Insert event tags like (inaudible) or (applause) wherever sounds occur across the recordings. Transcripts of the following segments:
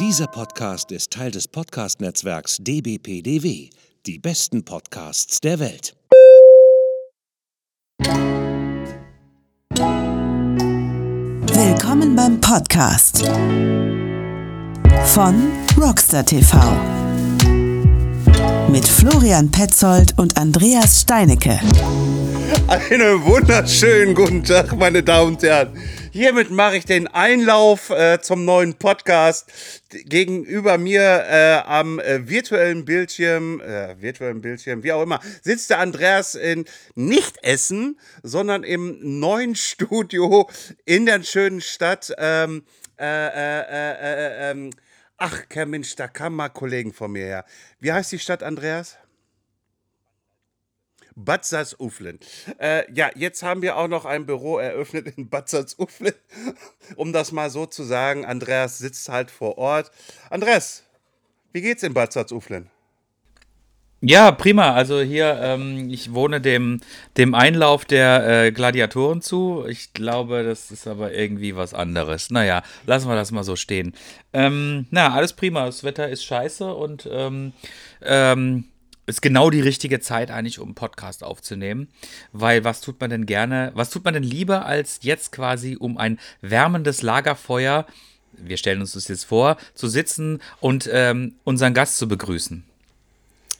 Dieser Podcast ist Teil des Podcast-Netzwerks dbpdw. Die besten Podcasts der Welt. Willkommen beim Podcast von Rockstar TV mit Florian Petzold und Andreas Steinecke. Einen wunderschönen guten Tag, meine Damen und Herren. Hiermit mache ich den Einlauf äh, zum neuen Podcast. Gegenüber mir äh, am äh, virtuellen Bildschirm, äh, virtuellen Bildschirm, wie auch immer, sitzt der Andreas in nicht Essen, sondern im neuen (laughs) Studio in der schönen Stadt. Ähm, äh, äh, ähm, ach, Herr Mensch, da kamen mal Kollegen von mir her. Wie heißt die Stadt, Andreas? Bad Salzuflen. Äh, ja, jetzt haben wir auch noch ein Büro eröffnet in Bad Salzuflen. (laughs) um das mal so zu sagen, Andreas sitzt halt vor Ort. Andreas, wie geht's in Bad Salzuflen? Ja, prima. Also hier, ähm, ich wohne dem, dem Einlauf der äh, Gladiatoren zu. Ich glaube, das ist aber irgendwie was anderes. Naja, lassen wir das mal so stehen. Ähm, na, alles prima. Das Wetter ist scheiße und ähm, ähm, ist genau die richtige Zeit eigentlich, um einen Podcast aufzunehmen. Weil was tut man denn gerne, was tut man denn lieber als jetzt quasi um ein wärmendes Lagerfeuer, wir stellen uns das jetzt vor, zu sitzen und ähm, unseren Gast zu begrüßen?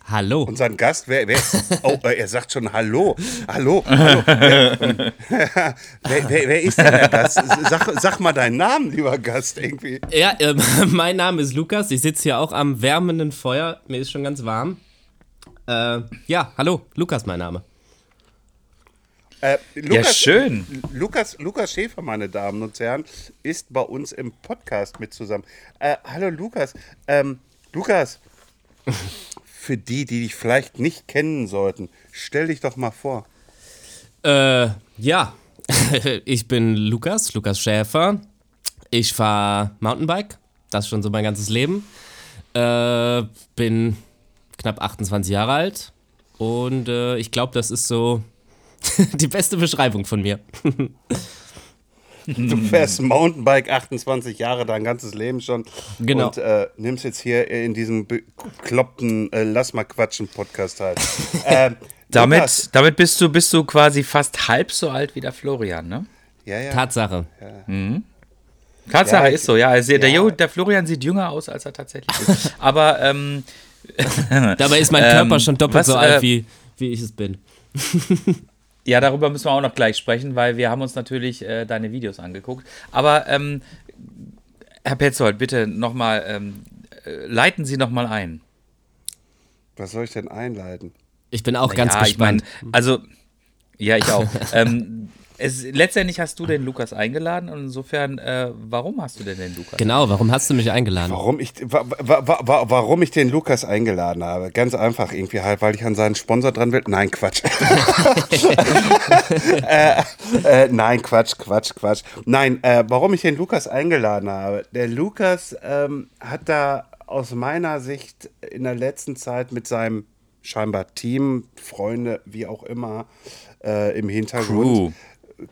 Hallo. Unseren Gast, wer, wer (laughs) oh, er sagt schon Hallo. Hallo. hallo. wer, wer, wer, ist denn der Gast? Sag, sag, mal deinen Namen, lieber Gast, irgendwie. Ja, äh, (laughs) mein Name ist Lukas. Ich sitze hier auch am wärmenden Feuer. Mir ist schon ganz warm. Äh, ja, hallo, Lukas mein Name. Äh, Lukas, ja, schön. Lukas, Lukas Schäfer, meine Damen und Herren, ist bei uns im Podcast mit zusammen. Äh, hallo Lukas. Ähm, Lukas, (laughs) für die, die dich vielleicht nicht kennen sollten, stell dich doch mal vor. Äh, ja, (laughs) ich bin Lukas, Lukas Schäfer. Ich fahre Mountainbike, das schon so mein ganzes Leben. Äh, bin knapp 28 Jahre alt. Und äh, ich glaube, das ist so (laughs) die beste Beschreibung von mir. Du fährst Mountainbike 28 Jahre, dein ganzes Leben schon. Genau. Und äh, nimmst jetzt hier in diesem bekloppten äh, Lass mal quatschen Podcast halt. (laughs) ähm, damit, damit bist du, bist du quasi fast halb so alt wie der Florian, ne? Ja, ja. Tatsache. Ja. Mhm. Tatsache ja, ist so, ja. Also der, der Florian sieht jünger aus, als er tatsächlich ist. (laughs) Aber ähm, (laughs) Dabei ist mein Körper ähm, schon doppelt was, so alt, äh, wie, wie ich es bin. (laughs) ja, darüber müssen wir auch noch gleich sprechen, weil wir haben uns natürlich äh, deine Videos angeguckt. Aber ähm, Herr Petzold, bitte nochmal, ähm, äh, leiten Sie nochmal ein. Was soll ich denn einleiten? Ich bin auch Na ganz ja, gespannt. Ich mein, also, ja, ich auch. (laughs) ähm, es, letztendlich hast du den Lukas eingeladen und insofern, äh, warum hast du denn den Lukas? Genau, warum hast du mich eingeladen? Warum ich, wa, wa, wa, warum ich den Lukas eingeladen habe? Ganz einfach, irgendwie halt, weil ich an seinen Sponsor dran will. Nein, Quatsch. (laughs) äh, äh, nein, Quatsch, Quatsch, Quatsch. Nein, äh, warum ich den Lukas eingeladen habe? Der Lukas ähm, hat da aus meiner Sicht in der letzten Zeit mit seinem scheinbar Team, Freunde, wie auch immer, äh, im Hintergrund. Crew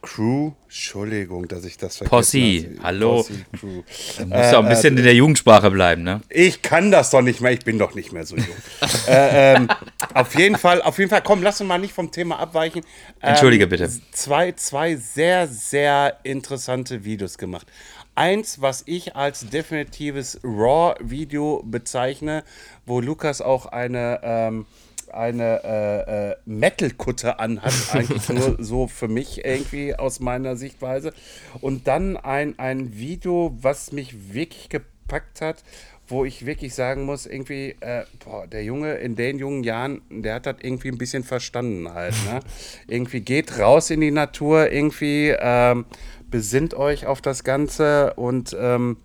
Crew, Entschuldigung, dass ich das vergesse. Posse, hallo. Posse, Crew. Du musst äh, auch ein bisschen äh, in der Jugendsprache bleiben, ne? Ich kann das doch nicht mehr, ich bin doch nicht mehr so jung. (laughs) äh, ähm, auf jeden Fall, auf jeden Fall, komm, lass uns mal nicht vom Thema abweichen. Ähm, Entschuldige bitte. Zwei, zwei sehr, sehr interessante Videos gemacht. Eins, was ich als definitives Raw-Video bezeichne, wo Lukas auch eine ähm, eine äh, äh, Metal-Kutte anhat, (laughs) eigentlich nur so für mich irgendwie aus meiner Sichtweise. Und dann ein, ein Video, was mich wirklich gepackt hat, wo ich wirklich sagen muss, irgendwie, äh, boah, der Junge in den jungen Jahren, der hat das irgendwie ein bisschen verstanden halt. Ne? (laughs) irgendwie geht raus in die Natur, irgendwie ähm, besinnt euch auf das Ganze und ähm,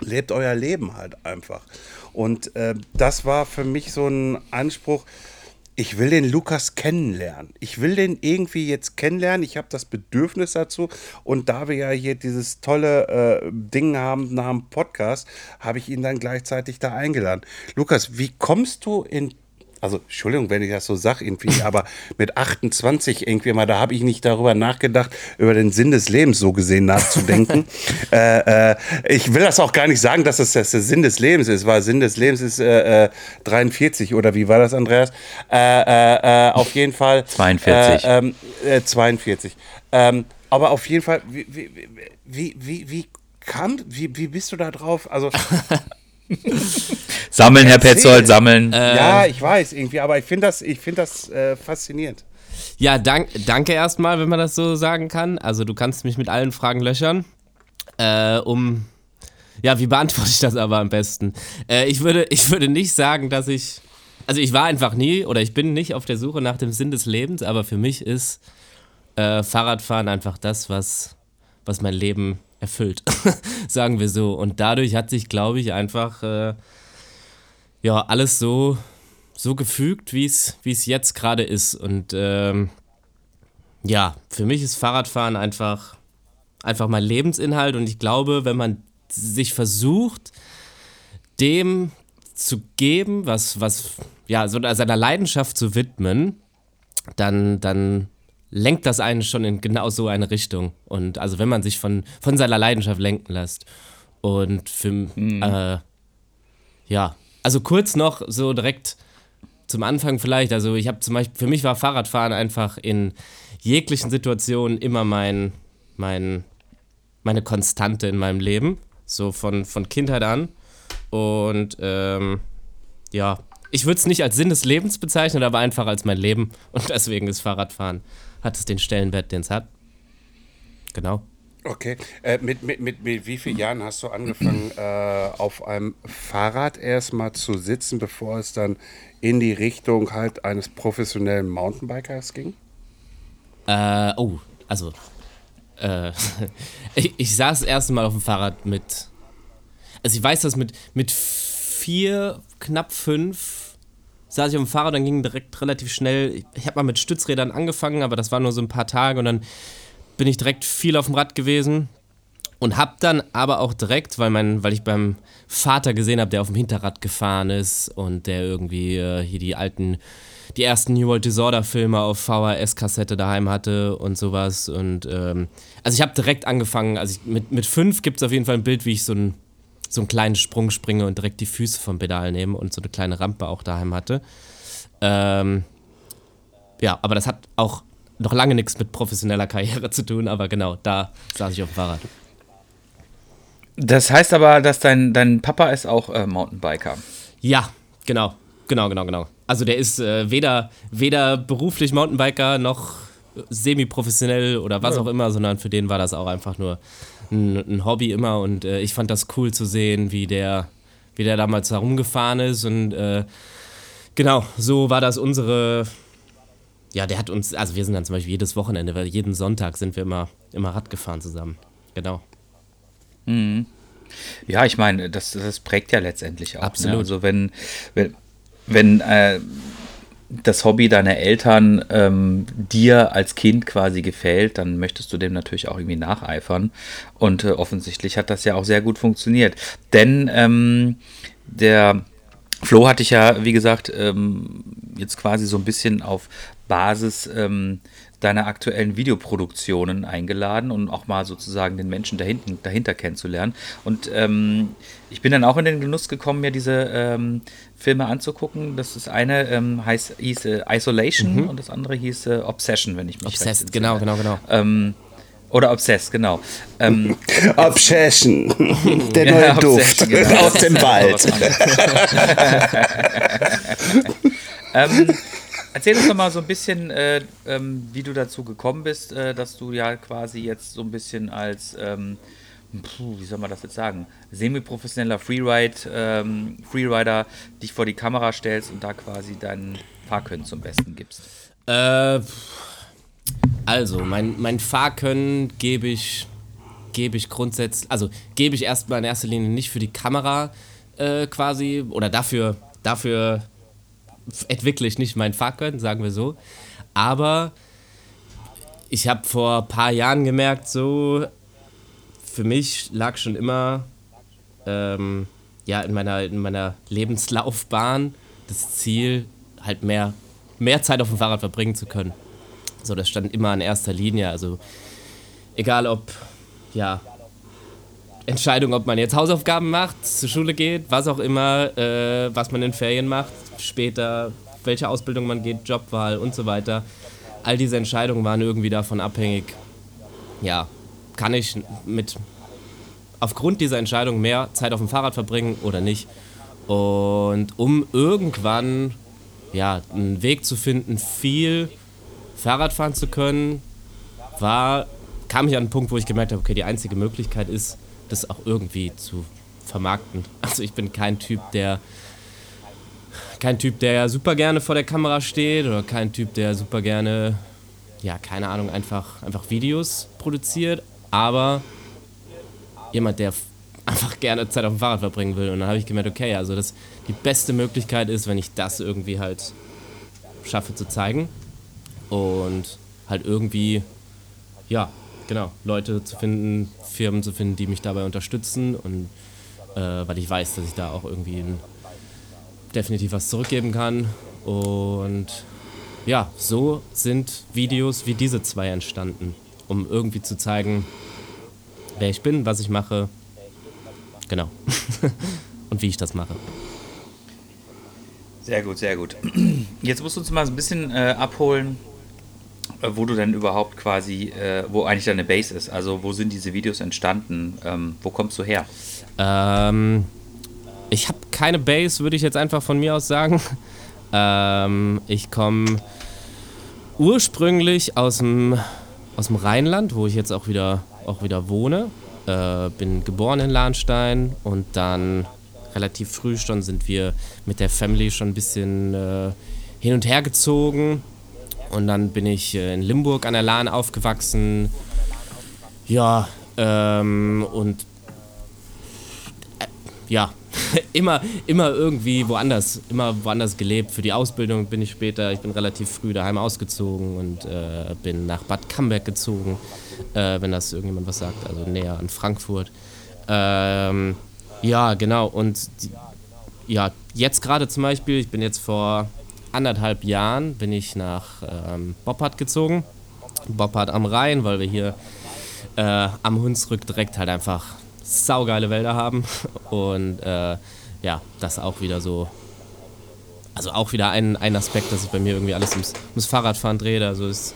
lebt euer Leben halt einfach. Und äh, das war für mich so ein Anspruch, ich will den Lukas kennenlernen. Ich will den irgendwie jetzt kennenlernen. Ich habe das Bedürfnis dazu. Und da wir ja hier dieses tolle äh, Ding haben dem Podcast, habe ich ihn dann gleichzeitig da eingeladen. Lukas, wie kommst du in also Entschuldigung, wenn ich das so sage, irgendwie, (laughs) aber mit 28 irgendwie mal, da habe ich nicht darüber nachgedacht, über den Sinn des Lebens so gesehen nachzudenken. (laughs) äh, äh, ich will das auch gar nicht sagen, dass das, das der Sinn des Lebens ist, weil Sinn des Lebens ist äh, 43 äh, oder wie war das, Andreas? Äh, auf jeden Fall. 42. Ähm, 42. Ähm, aber auf jeden Fall, wie, wie, wie, wie, wie kam, wie, wie bist du da drauf? Also. (laughs) (laughs) sammeln, Herr Petzold, sammeln. Äh, ja, ich weiß irgendwie, aber ich finde das, ich find das äh, faszinierend. Ja, dank, danke erstmal, wenn man das so sagen kann. Also du kannst mich mit allen Fragen löchern. Äh, um ja, wie beantworte ich das aber am besten? Äh, ich, würde, ich würde nicht sagen, dass ich. Also ich war einfach nie oder ich bin nicht auf der Suche nach dem Sinn des Lebens, aber für mich ist äh, Fahrradfahren einfach das, was, was mein Leben erfüllt, (laughs) sagen wir so. Und dadurch hat sich, glaube ich, einfach äh, ja alles so, so gefügt, wie es jetzt gerade ist. Und ähm, ja, für mich ist Fahrradfahren einfach, einfach mein Lebensinhalt. Und ich glaube, wenn man sich versucht, dem zu geben, was, was, ja, so seiner Leidenschaft zu widmen, dann, dann lenkt das einen schon in genau so eine Richtung. Und also wenn man sich von, von seiner Leidenschaft lenken lässt. Und für, mhm. äh, ja, also kurz noch so direkt zum Anfang vielleicht. Also ich habe zum Beispiel, für mich war Fahrradfahren einfach in jeglichen Situationen immer mein, mein, meine Konstante in meinem Leben. So von, von Kindheit an. Und ähm, ja, ich würde es nicht als Sinn des Lebens bezeichnen, aber einfach als mein Leben. Und deswegen ist Fahrradfahren hat es den Stellenwert, den es hat. Genau. Okay. Äh, mit, mit, mit, mit wie vielen Jahren hast du angefangen, äh, auf einem Fahrrad erstmal zu sitzen, bevor es dann in die Richtung halt eines professionellen Mountainbikers ging? Äh, oh, also äh, (laughs) ich, ich saß das erste Mal auf dem Fahrrad mit, also ich weiß das mit, mit vier, knapp fünf saß ich auf dem Fahrrad, dann ging direkt relativ schnell. Ich habe mal mit Stützrädern angefangen, aber das war nur so ein paar Tage und dann bin ich direkt viel auf dem Rad gewesen und habe dann aber auch direkt, weil mein, weil ich beim Vater gesehen habe, der auf dem Hinterrad gefahren ist und der irgendwie äh, hier die alten, die ersten New World Disorder Filme auf VHS-Kassette daheim hatte und sowas und ähm, also ich habe direkt angefangen, also ich, mit, mit fünf gibt es auf jeden Fall ein Bild, wie ich so ein so einen kleinen Sprung springe und direkt die Füße vom Pedal nehme und so eine kleine Rampe auch daheim hatte. Ähm, ja, aber das hat auch noch lange nichts mit professioneller Karriere zu tun, aber genau, da saß ich auf dem Fahrrad. Das heißt aber, dass dein, dein Papa ist auch äh, Mountainbiker. Ja, genau, genau, genau, genau. Also der ist äh, weder, weder beruflich Mountainbiker noch semi-professionell oder was ja. auch immer, sondern für den war das auch einfach nur ein, ein Hobby immer und äh, ich fand das cool zu sehen, wie der, wie der damals herumgefahren ist und äh, genau, so war das unsere, ja, der hat uns, also wir sind dann zum Beispiel jedes Wochenende, weil jeden Sonntag sind wir immer, immer Rad gefahren zusammen, genau. Mhm. Ja, ich meine, das, das prägt ja letztendlich auch. Ne? Absolut. Ne? Also wenn, wenn, wenn äh, das Hobby deiner Eltern ähm, dir als Kind quasi gefällt, dann möchtest du dem natürlich auch irgendwie nacheifern. Und äh, offensichtlich hat das ja auch sehr gut funktioniert. Denn ähm, der Flo hatte ich ja, wie gesagt, ähm, jetzt quasi so ein bisschen auf Basis ähm, deiner aktuellen Videoproduktionen eingeladen und auch mal sozusagen den Menschen dahinten, dahinter kennenzulernen. Und ähm, ich bin dann auch in den Genuss gekommen, mir diese ähm, Filme anzugucken. Das ist eine ähm, heißt, hieß äh, Isolation mhm. und das andere hieß äh, Obsession, wenn ich mich Obsessed, genau, genau, genau. Ähm, oder Obsessed, genau. Ähm, (laughs) Obsession, (laughs) der neue ja, Duft genau. aus dem Wald. (laughs) ähm, Erzähl uns doch mal so ein bisschen, äh, ähm, wie du dazu gekommen bist, äh, dass du ja quasi jetzt so ein bisschen als, ähm, puh, wie soll man das jetzt sagen, semi-professioneller Freeride, ähm, Freerider dich vor die Kamera stellst und da quasi deinen Fahrkönnen zum Besten gibst. Äh, also, mein, mein Fahrkönnen gebe ich, gebe ich grundsätzlich, also gebe ich erstmal in erster Linie nicht für die Kamera äh, quasi oder dafür, dafür entwickle ich nicht mein Fahrkönnen, sagen wir so. Aber ich habe vor ein paar Jahren gemerkt, so für mich lag schon immer ähm, ja, in, meiner, in meiner Lebenslaufbahn das Ziel, halt mehr, mehr Zeit auf dem Fahrrad verbringen zu können. So, das stand immer in erster Linie. Also egal ob, ja, Entscheidung, ob man jetzt Hausaufgaben macht, zur Schule geht, was auch immer, äh, was man in Ferien macht, später, welche Ausbildung man geht, Jobwahl und so weiter. All diese Entscheidungen waren irgendwie davon abhängig, ja, kann ich mit aufgrund dieser Entscheidung mehr Zeit auf dem Fahrrad verbringen oder nicht. Und um irgendwann ja, einen Weg zu finden, viel Fahrrad fahren zu können, war, kam ich an einen Punkt, wo ich gemerkt habe, okay, die einzige Möglichkeit ist, das auch irgendwie zu vermarkten. (laughs) Also ich bin kein Typ, der kein Typ, der super gerne vor der Kamera steht oder kein Typ, der super gerne, ja, keine Ahnung, einfach, einfach Videos produziert, aber jemand, der (laughs) einfach gerne Zeit auf dem Fahrrad verbringen will. Und dann habe ich gemerkt, okay, also das die beste Möglichkeit ist, wenn ich das irgendwie halt schaffe zu zeigen und halt irgendwie, ja, genau, Leute zu finden, Firmen zu finden, die mich dabei unterstützen und äh, weil ich weiß, dass ich da auch irgendwie ein, definitiv was zurückgeben kann und ja, so sind Videos wie diese zwei entstanden, um irgendwie zu zeigen, wer ich bin, was ich mache, genau (laughs) und wie ich das mache. Sehr gut, sehr gut. (clears throat) Jetzt musst du uns mal so ein bisschen äh, abholen, äh, wo du denn überhaupt quasi, äh, wo eigentlich deine Base ist. Also wo sind diese Videos entstanden? Ähm, wo kommst du her? Ähm, ich habe keine Base, würde ich jetzt einfach von mir aus sagen. (laughs) Ähm, ich komme ursprünglich aus dem, aus dem Rheinland, wo ich jetzt auch wieder, auch wieder wohne. Äh, bin geboren in Lahnstein und dann relativ früh schon sind wir mit der Family schon ein bisschen äh, hin und her gezogen. Und dann bin ich äh, in Limburg an der Lahn aufgewachsen. Ja, ähm, und äh, ja, (laughs) immer, immer irgendwie woanders, immer woanders gelebt. Für die Ausbildung bin ich später, ich bin relativ früh daheim ausgezogen und äh, bin nach Bad Camberg gezogen, äh, wenn das irgendjemand was sagt, also näher an Frankfurt. Ähm, ja, genau. Und die, ja, jetzt gerade zum Beispiel, ich bin jetzt vor anderthalb Jahren, bin ich nach ähm, Boppard gezogen. Boppard am Rhein, weil wir hier äh, am Hunsrück direkt halt einfach saugeile Wälder haben. Und äh, ja, das auch wieder so. Also auch wieder ein, ein Aspekt, dass ich bei mir irgendwie alles ums, ums Fahrradfahren drehe. Also ist,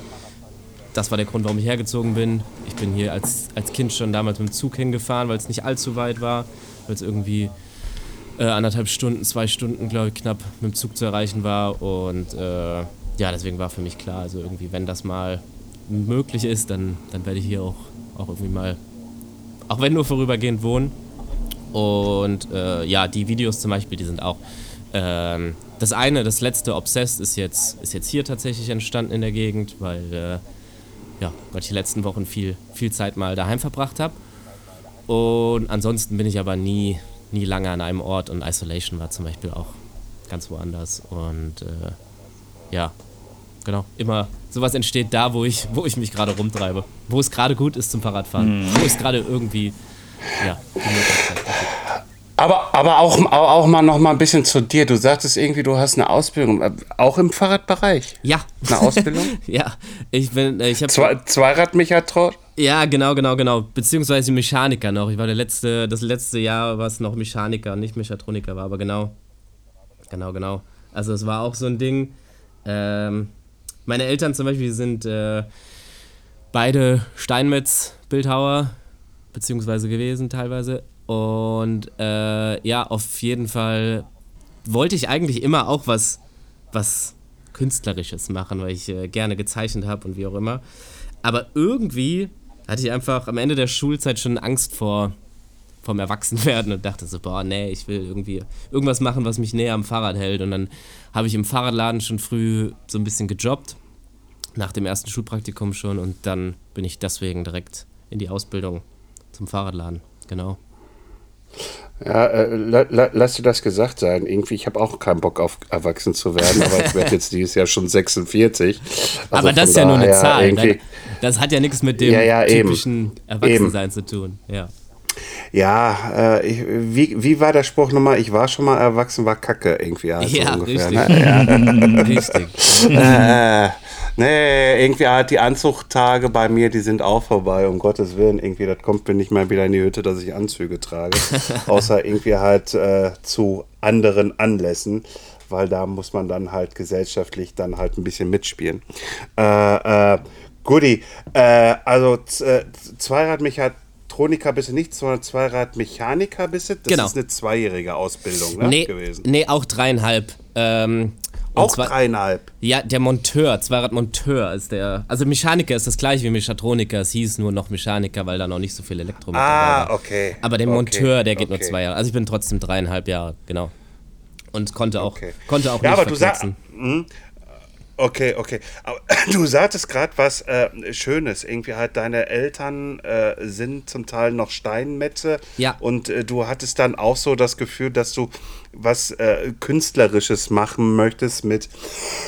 das war der Grund, warum ich hergezogen bin. Ich bin hier als, als Kind schon damals mit dem Zug hingefahren, weil es nicht allzu weit war weil es irgendwie äh, anderthalb Stunden, zwei Stunden, glaube ich, knapp mit dem Zug zu erreichen war. Und äh, ja, deswegen war für mich klar, also irgendwie, wenn das mal möglich ist, dann, dann werde ich hier auch, auch irgendwie mal, auch wenn nur vorübergehend wohnen. Und äh, ja, die Videos zum Beispiel, die sind auch. Ähm, das eine, das letzte Obsessed ist jetzt, ist jetzt hier tatsächlich entstanden in der Gegend, weil, äh, ja, weil ich die letzten Wochen viel, viel Zeit mal daheim verbracht habe. Und ansonsten bin ich aber nie, nie lange an einem Ort und Isolation war zum Beispiel auch ganz woanders. Und äh, ja, genau, immer sowas entsteht da, wo ich, wo ich mich gerade rumtreibe. Wo es gerade gut ist zum Fahrradfahren. Mhm. Wo es gerade irgendwie, ja, aber, aber auch, auch mal noch mal ein bisschen zu dir. Du sagtest irgendwie, du hast eine Ausbildung, äh, auch im Fahrradbereich. Ja. Eine Ausbildung? (laughs) ja. Ich bin, äh, ich habe. Zwei, Zweiradmechatroniker? Ja, genau, genau, genau. Beziehungsweise Mechaniker noch. Ich war der letzte, das letzte Jahr war es noch Mechaniker, nicht Mechatroniker war, aber genau. Genau, genau. Also es war auch so ein Ding. Ähm, meine Eltern zum Beispiel sind äh, beide Steinmetz-Bildhauer, beziehungsweise gewesen teilweise. Und äh, ja, auf jeden Fall wollte ich eigentlich immer auch was, was Künstlerisches machen, weil ich äh, gerne gezeichnet habe und wie auch immer. Aber irgendwie hatte ich einfach am Ende der Schulzeit schon Angst vor vom Erwachsenwerden und dachte so, boah, nee, ich will irgendwie irgendwas machen, was mich näher am Fahrrad hält. Und dann habe ich im Fahrradladen schon früh so ein bisschen gejobbt, nach dem ersten Schulpraktikum schon. Und dann bin ich deswegen direkt in die Ausbildung zum Fahrradladen. Genau. Ja, äh, la, la, lass dir das gesagt sein. Irgendwie, ich habe auch keinen Bock auf erwachsen zu werden, aber ich werde (laughs) jetzt dieses Jahr schon 46. Also aber das ist ja nur eine Zahl. Das hat ja nichts mit dem ja, ja, typischen Erwachsensein eben. zu tun. Ja. Ja, äh, ich, wie, wie war der Spruch nochmal? Ich war schon mal erwachsen, war Kacke irgendwie. Halt Ja, so ungefähr, richtig. Ne? (laughs) Richtig. Ja. äh, nee, irgendwie halt die Anzuchttage bei mir, die sind auch vorbei, um Gottes Willen. Irgendwie, das kommt mir nicht mehr wieder in die Hütte, dass ich Anzüge trage. (laughs) Außer irgendwie halt äh, zu anderen Anlässen, weil da muss man dann halt gesellschaftlich dann halt ein bisschen mitspielen. Äh, äh, Goodie, äh, also äh, Zweiradmechatroniker bist du nicht, sondern Zweiradmechaniker bist du. Das Genau. ist eine zweijährige Ausbildung ne, Nee, gewesen. nee, auch dreieinhalb. Ähm, Auch zwar- dreieinhalb. Ja, der Monteur, Zweiradmonteur ist der. Also Mechaniker ist das gleiche wie Mechatroniker. Es hieß nur noch Mechaniker, weil da noch nicht so viel Elektro Ah, war. okay. Aber der Okay, Monteur, der geht nur okay. zwei Jahre. Also ich bin trotzdem dreieinhalb Jahre, genau. Und konnte auch, Okay. konnte auch Ja, nicht aber du sagst. Okay, okay. Aber (clears throat) du sagtest gerade was äh, Schönes. Irgendwie halt deine Eltern äh, sind zum Teil noch Steinmetze. Ja. Und äh, du hattest dann auch so das Gefühl, dass du was äh, Künstlerisches machen möchtest mit,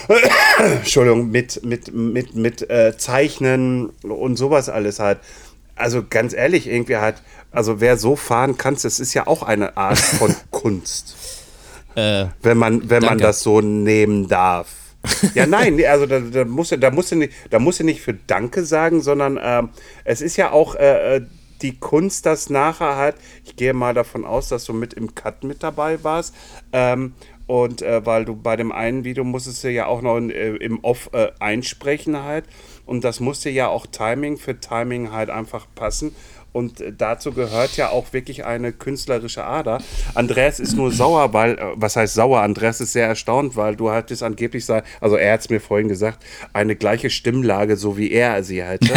(clears throat) Entschuldigung, mit, mit, mit, mit äh, Zeichnen und sowas alles halt. Also ganz ehrlich, irgendwie halt, also wer so fahren kann, das ist ja auch eine Art von (laughs) Kunst Äh, wenn man, wenn man das so nehmen darf. (laughs) Ja, nein, also da, da musst du, da musst du nicht, da musst du nicht für Danke sagen, sondern ähm, es ist ja auch äh, äh, die Kunst, das nachher halt, ich gehe mal davon aus, dass du mit im Cut mit dabei warst. Ähm, und äh, weil du bei dem einen Video musstest du ja auch noch in, äh, im Off äh, einsprechen halt. Und das musste ja auch Timing für Timing halt einfach passen. Und äh, dazu gehört ja auch wirklich eine künstlerische Ader. Andreas ist nur sauer, weil, äh, was heißt sauer? Andreas ist sehr erstaunt, weil du hattest angeblich, sei, also er hat es mir vorhin gesagt, eine gleiche Stimmlage, so wie er sie hatte. (laughs) (laughs)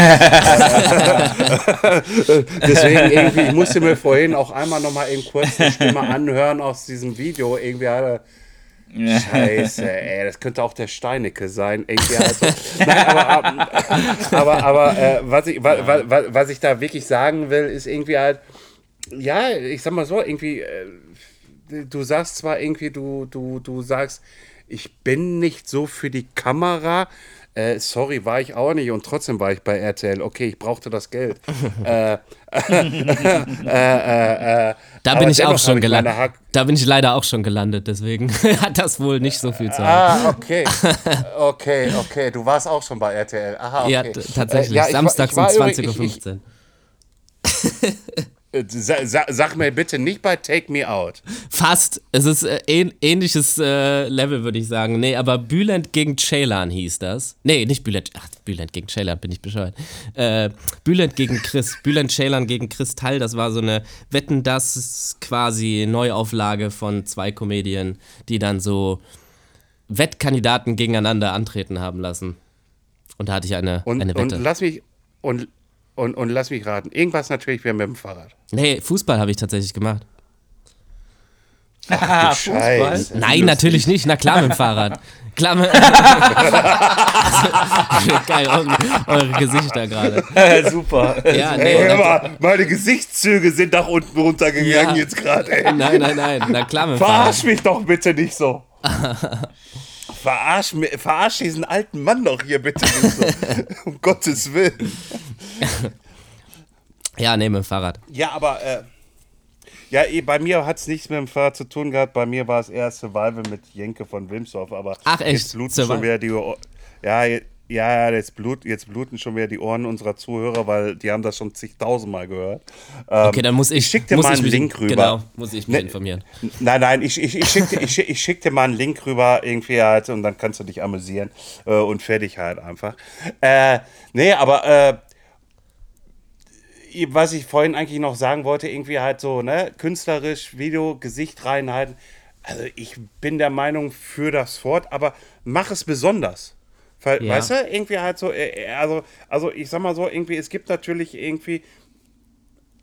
Deswegen irgendwie, ich musste mir vorhin auch einmal nochmal eben kurz die Stimme anhören aus diesem Video. Irgendwie hat er. Scheiße, ey, das könnte auch der Steinecke sein. Irgendwie also, nein, aber, aber, aber äh, was, ich, wa, wa- was ich da wirklich sagen will, ist irgendwie halt, ja, ich sag mal so, irgendwie, äh, du sagst zwar irgendwie, du, du, du sagst, ich bin nicht so für die Kamera. Äh, sorry, war ich auch nicht und trotzdem war ich bei RTL. Okay, ich brauchte das Geld. (laughs) äh, äh, äh, da aber bin ich auch schon gelandet. Da bin ich leider auch schon gelandet, deswegen (laughs) hat das wohl nicht so viel zu sagen. Ah, okay. (laughs) Okay, okay. Du warst auch schon bei RTL. Aha, okay. Ja, tatsächlich. Äh, ja, ich war- Samstags ich war um übrig- 20.15 ich- Uhr. Sa, sa, sag mir bitte nicht bei Take Me Out. Fast. Es ist äh, ähn ähnliches äh, Level, würde ich sagen. Nee, aber Bülent gegen Ceylan hieß das. Nee, nicht Bülent. Ach, Bülent gegen Ceylan, bin ich bescheuert. Äh, Bülent gegen Chris. (laughs) Bülent Ceylan gegen Kristall. Das war so eine Wetten, das quasi Neuauflage von zwei Comedien, die dann so Wettkandidaten gegeneinander antreten haben lassen. Und da hatte ich eine, Und, eine und Wette. lass mich und, und, und lass mich raten. Irgendwas natürlich wäre mit dem Fahrrad. nee, Fußball habe ich tatsächlich gemacht. Ah, Scheiße. Nein, natürlich nicht. Na klar mit dem Fahrrad. Klar mit. (laughs) (laughs) Geil, eure, Gesichter gerade. (laughs) Super. Ja, nee, Hör na, mal, meine Gesichtszüge sind nach unten runtergegangen Ja. jetzt gerade. ey. nein, nein, nein. Na klar mit dem Verarsch Fahrrad. mich doch bitte nicht so. Verarsch, verarsch diesen alten Mann doch hier bitte (laughs) um Gottes Willen. Ja, nee, mit dem Fahrrad. Ja, aber äh, ja, eh, bei mir hat es nichts mit dem Fahrrad zu tun gehabt. Bei mir war es eher Survival mit Jenke von Wimsdorf. Aber Ach, echt? jetzt bluten Survival? schon wieder die Ohr- ja, je- ja, jetzt, blut, jetzt bluten schon wieder die Ohren unserer Zuhörer, weil die haben das schon zigtausendmal gehört. Ähm, Okay, dann muss ich. ich schick dir mal einen mich, Link rüber. Genau, muss ich mich Ne- informieren. Nein, nein, ich, ich, ich schicke ich schick, ich schick dir mal einen Link rüber irgendwie halt und dann kannst du dich amüsieren äh, und fertig halt einfach. Äh, nee, aber äh, was ich vorhin eigentlich noch sagen wollte, irgendwie halt so, ne, künstlerisch, Video, Gesicht reinhalten. Also ich bin der Meinung für das Wort, aber mach es besonders. Weil, Ja. Weißt du, irgendwie halt so, äh, also, also ich sag mal so, irgendwie, es gibt natürlich irgendwie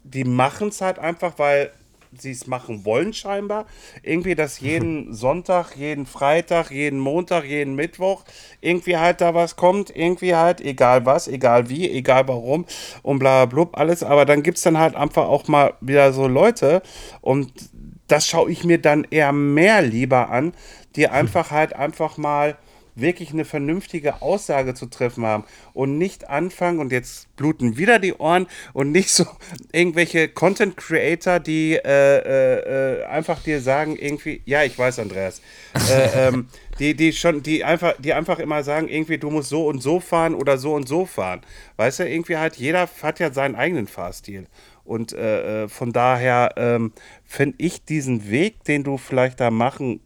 die machen es halt einfach, weil sie es machen wollen scheinbar. Irgendwie, dass jeden (laughs) Sonntag, jeden Freitag, jeden Montag, jeden Mittwoch irgendwie halt da was kommt. Irgendwie halt, egal was, egal wie, egal warum und bla bla blub, alles. Aber dann gibt es dann halt einfach auch mal wieder so Leute und das schaue ich mir dann eher mehr lieber an, die (laughs) einfach halt einfach mal wirklich eine vernünftige Aussage zu treffen haben und nicht anfangen und jetzt bluten wieder die Ohren und nicht so irgendwelche Content Creator, die äh, äh, äh einfach dir sagen irgendwie, ja, ich weiß, Andreas, äh, (laughs) ähm, die, die schon, die einfach, die einfach immer sagen, irgendwie, du musst so und so fahren oder so und so fahren. Weißt du, irgendwie halt, jeder hat ja seinen eigenen Fahrstil. Und äh, äh von daher ähm, finde ich diesen Weg, den du vielleicht da machen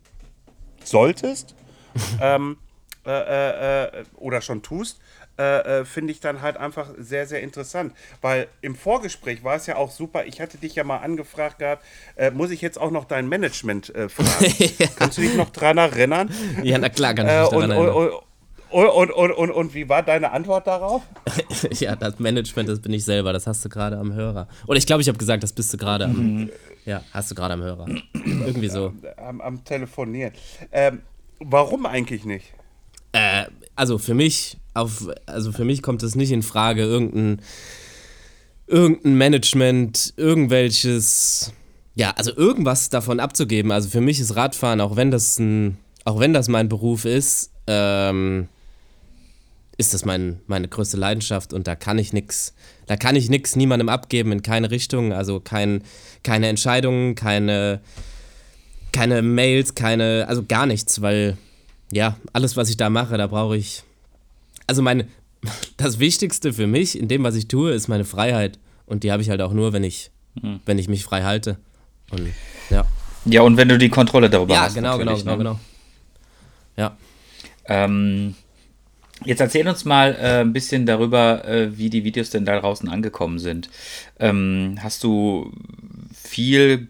solltest, (laughs) ähm, äh, äh, äh, oder schon tust, äh, finde ich dann halt einfach sehr, sehr interessant. Weil im Vorgespräch war es ja auch super. Ich hatte dich ja mal angefragt gehabt, muss ich jetzt auch noch dein Management fragen? (laughs) ja. Kannst du dich noch dran erinnern? Ja, na klar, kann ich mich daran erinnern. Und, und, und, und, und, wie war deine Antwort darauf? (laughs) ja, das Management, das bin ich selber, das hast du gerade am Hörer. Oder ich glaube, ich habe gesagt, das bist du gerade am. Mhm. Ja, hast du gerade am Hörer. Irgendwie so. Am, am Telefonieren. Ähm, warum eigentlich nicht? Äh, also für mich, auf, also für mich kommt es nicht in Frage, irgendein, irgendein Management, irgendwelches, ja, also irgendwas davon abzugeben. Also für mich ist Radfahren, auch wenn das ein, auch wenn das mein Beruf ist, ähm, ist das mein, meine größte Leidenschaft und da kann ich nichts, da kann ich nichts niemandem abgeben in keine Richtung, also kein, keine Entscheidungen, keine, keine Mails, keine, also gar nichts, weil ja, alles, was ich da mache, da brauche ich. Also meine, (laughs) das Wichtigste für mich in dem, was ich tue, ist meine Freiheit. Und die habe ich halt auch nur, wenn ich, mhm. wenn ich mich frei halte. Und ja. Ja, und wenn du die Kontrolle darüber ja, hast. Ja, genau, genau, genau, ne? genau. Ja. Ähm, jetzt erzähl uns mal äh, ein bisschen darüber, äh, wie die Videos denn da draußen angekommen sind. Ähm, hast du viel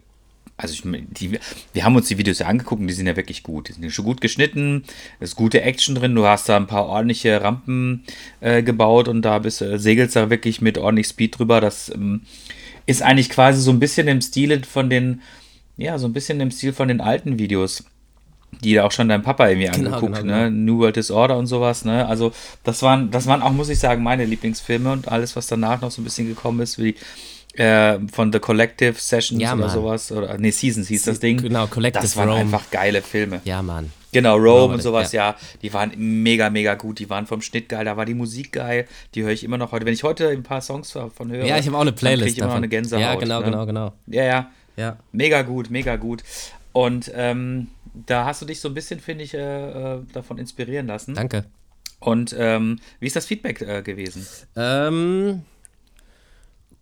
also ich, die, wir haben uns die Videos ja angeguckt und die sind ja wirklich gut. Die sind schon gut geschnitten, es ist gute Action drin, du hast da ein paar ordentliche Rampen äh, gebaut und da bist, äh, segelst da wirklich mit ordentlich Speed drüber. Das ähm, ist eigentlich quasi so ein bisschen im Stil von den, ja, so ein bisschen im Stil von den alten Videos die da auch schon dein Papa irgendwie genau, angeguckt, genau, ne? Genau. New World Disorder und sowas, ne? Also das waren, das waren auch, muss ich sagen, meine Lieblingsfilme und alles, was danach noch so ein bisschen gekommen ist, wie äh, von The Collective Sessions ja, oder sowas. Oder, nee, Seasons hieß das Ding. Genau, Collective Das waren Rome. einfach geile Filme. Ja, Mann. Genau, Rome, und sowas, ja. ja. Die waren mega, mega gut. Die waren vom Schnitt geil, da war die Musik geil. Die höre ich immer noch heute. Wenn ich heute ein paar Songs von höre, ja, ich habe auch eine Playlist. ich immer noch eine Gänsehaut. Ja, genau, ne? genau, genau. Ja, ja, ja. Mega gut, mega gut. Und ähm, da hast du dich so ein bisschen, finde ich, äh, äh, davon inspirieren lassen. Danke. Und ähm, wie ist das Feedback äh, gewesen? Ähm,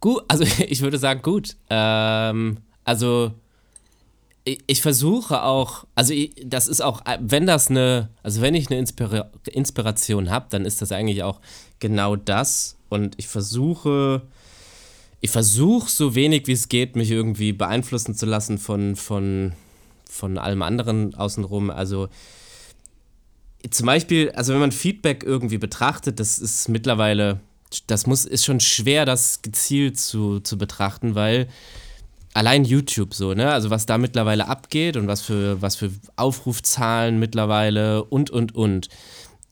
Gut, also (laughs) ich würde sagen gut. Ähm, also ich, ich, versuche auch, also ich, das ist auch, wenn das eine, also wenn ich eine Inspira Inspiration habe, dann ist das eigentlich auch genau das. Und ich versuche, ich versuche so wenig wie es geht, mich irgendwie beeinflussen zu lassen von, von, von allem anderen außenrum. Also zum Beispiel, also wenn man Feedback irgendwie betrachtet, das ist mittlerweile das muss, ist schon schwer, das gezielt zu, zu betrachten, weil allein YouTube so, ne? Also was da mittlerweile abgeht und was für, was für Aufrufzahlen mittlerweile und und und.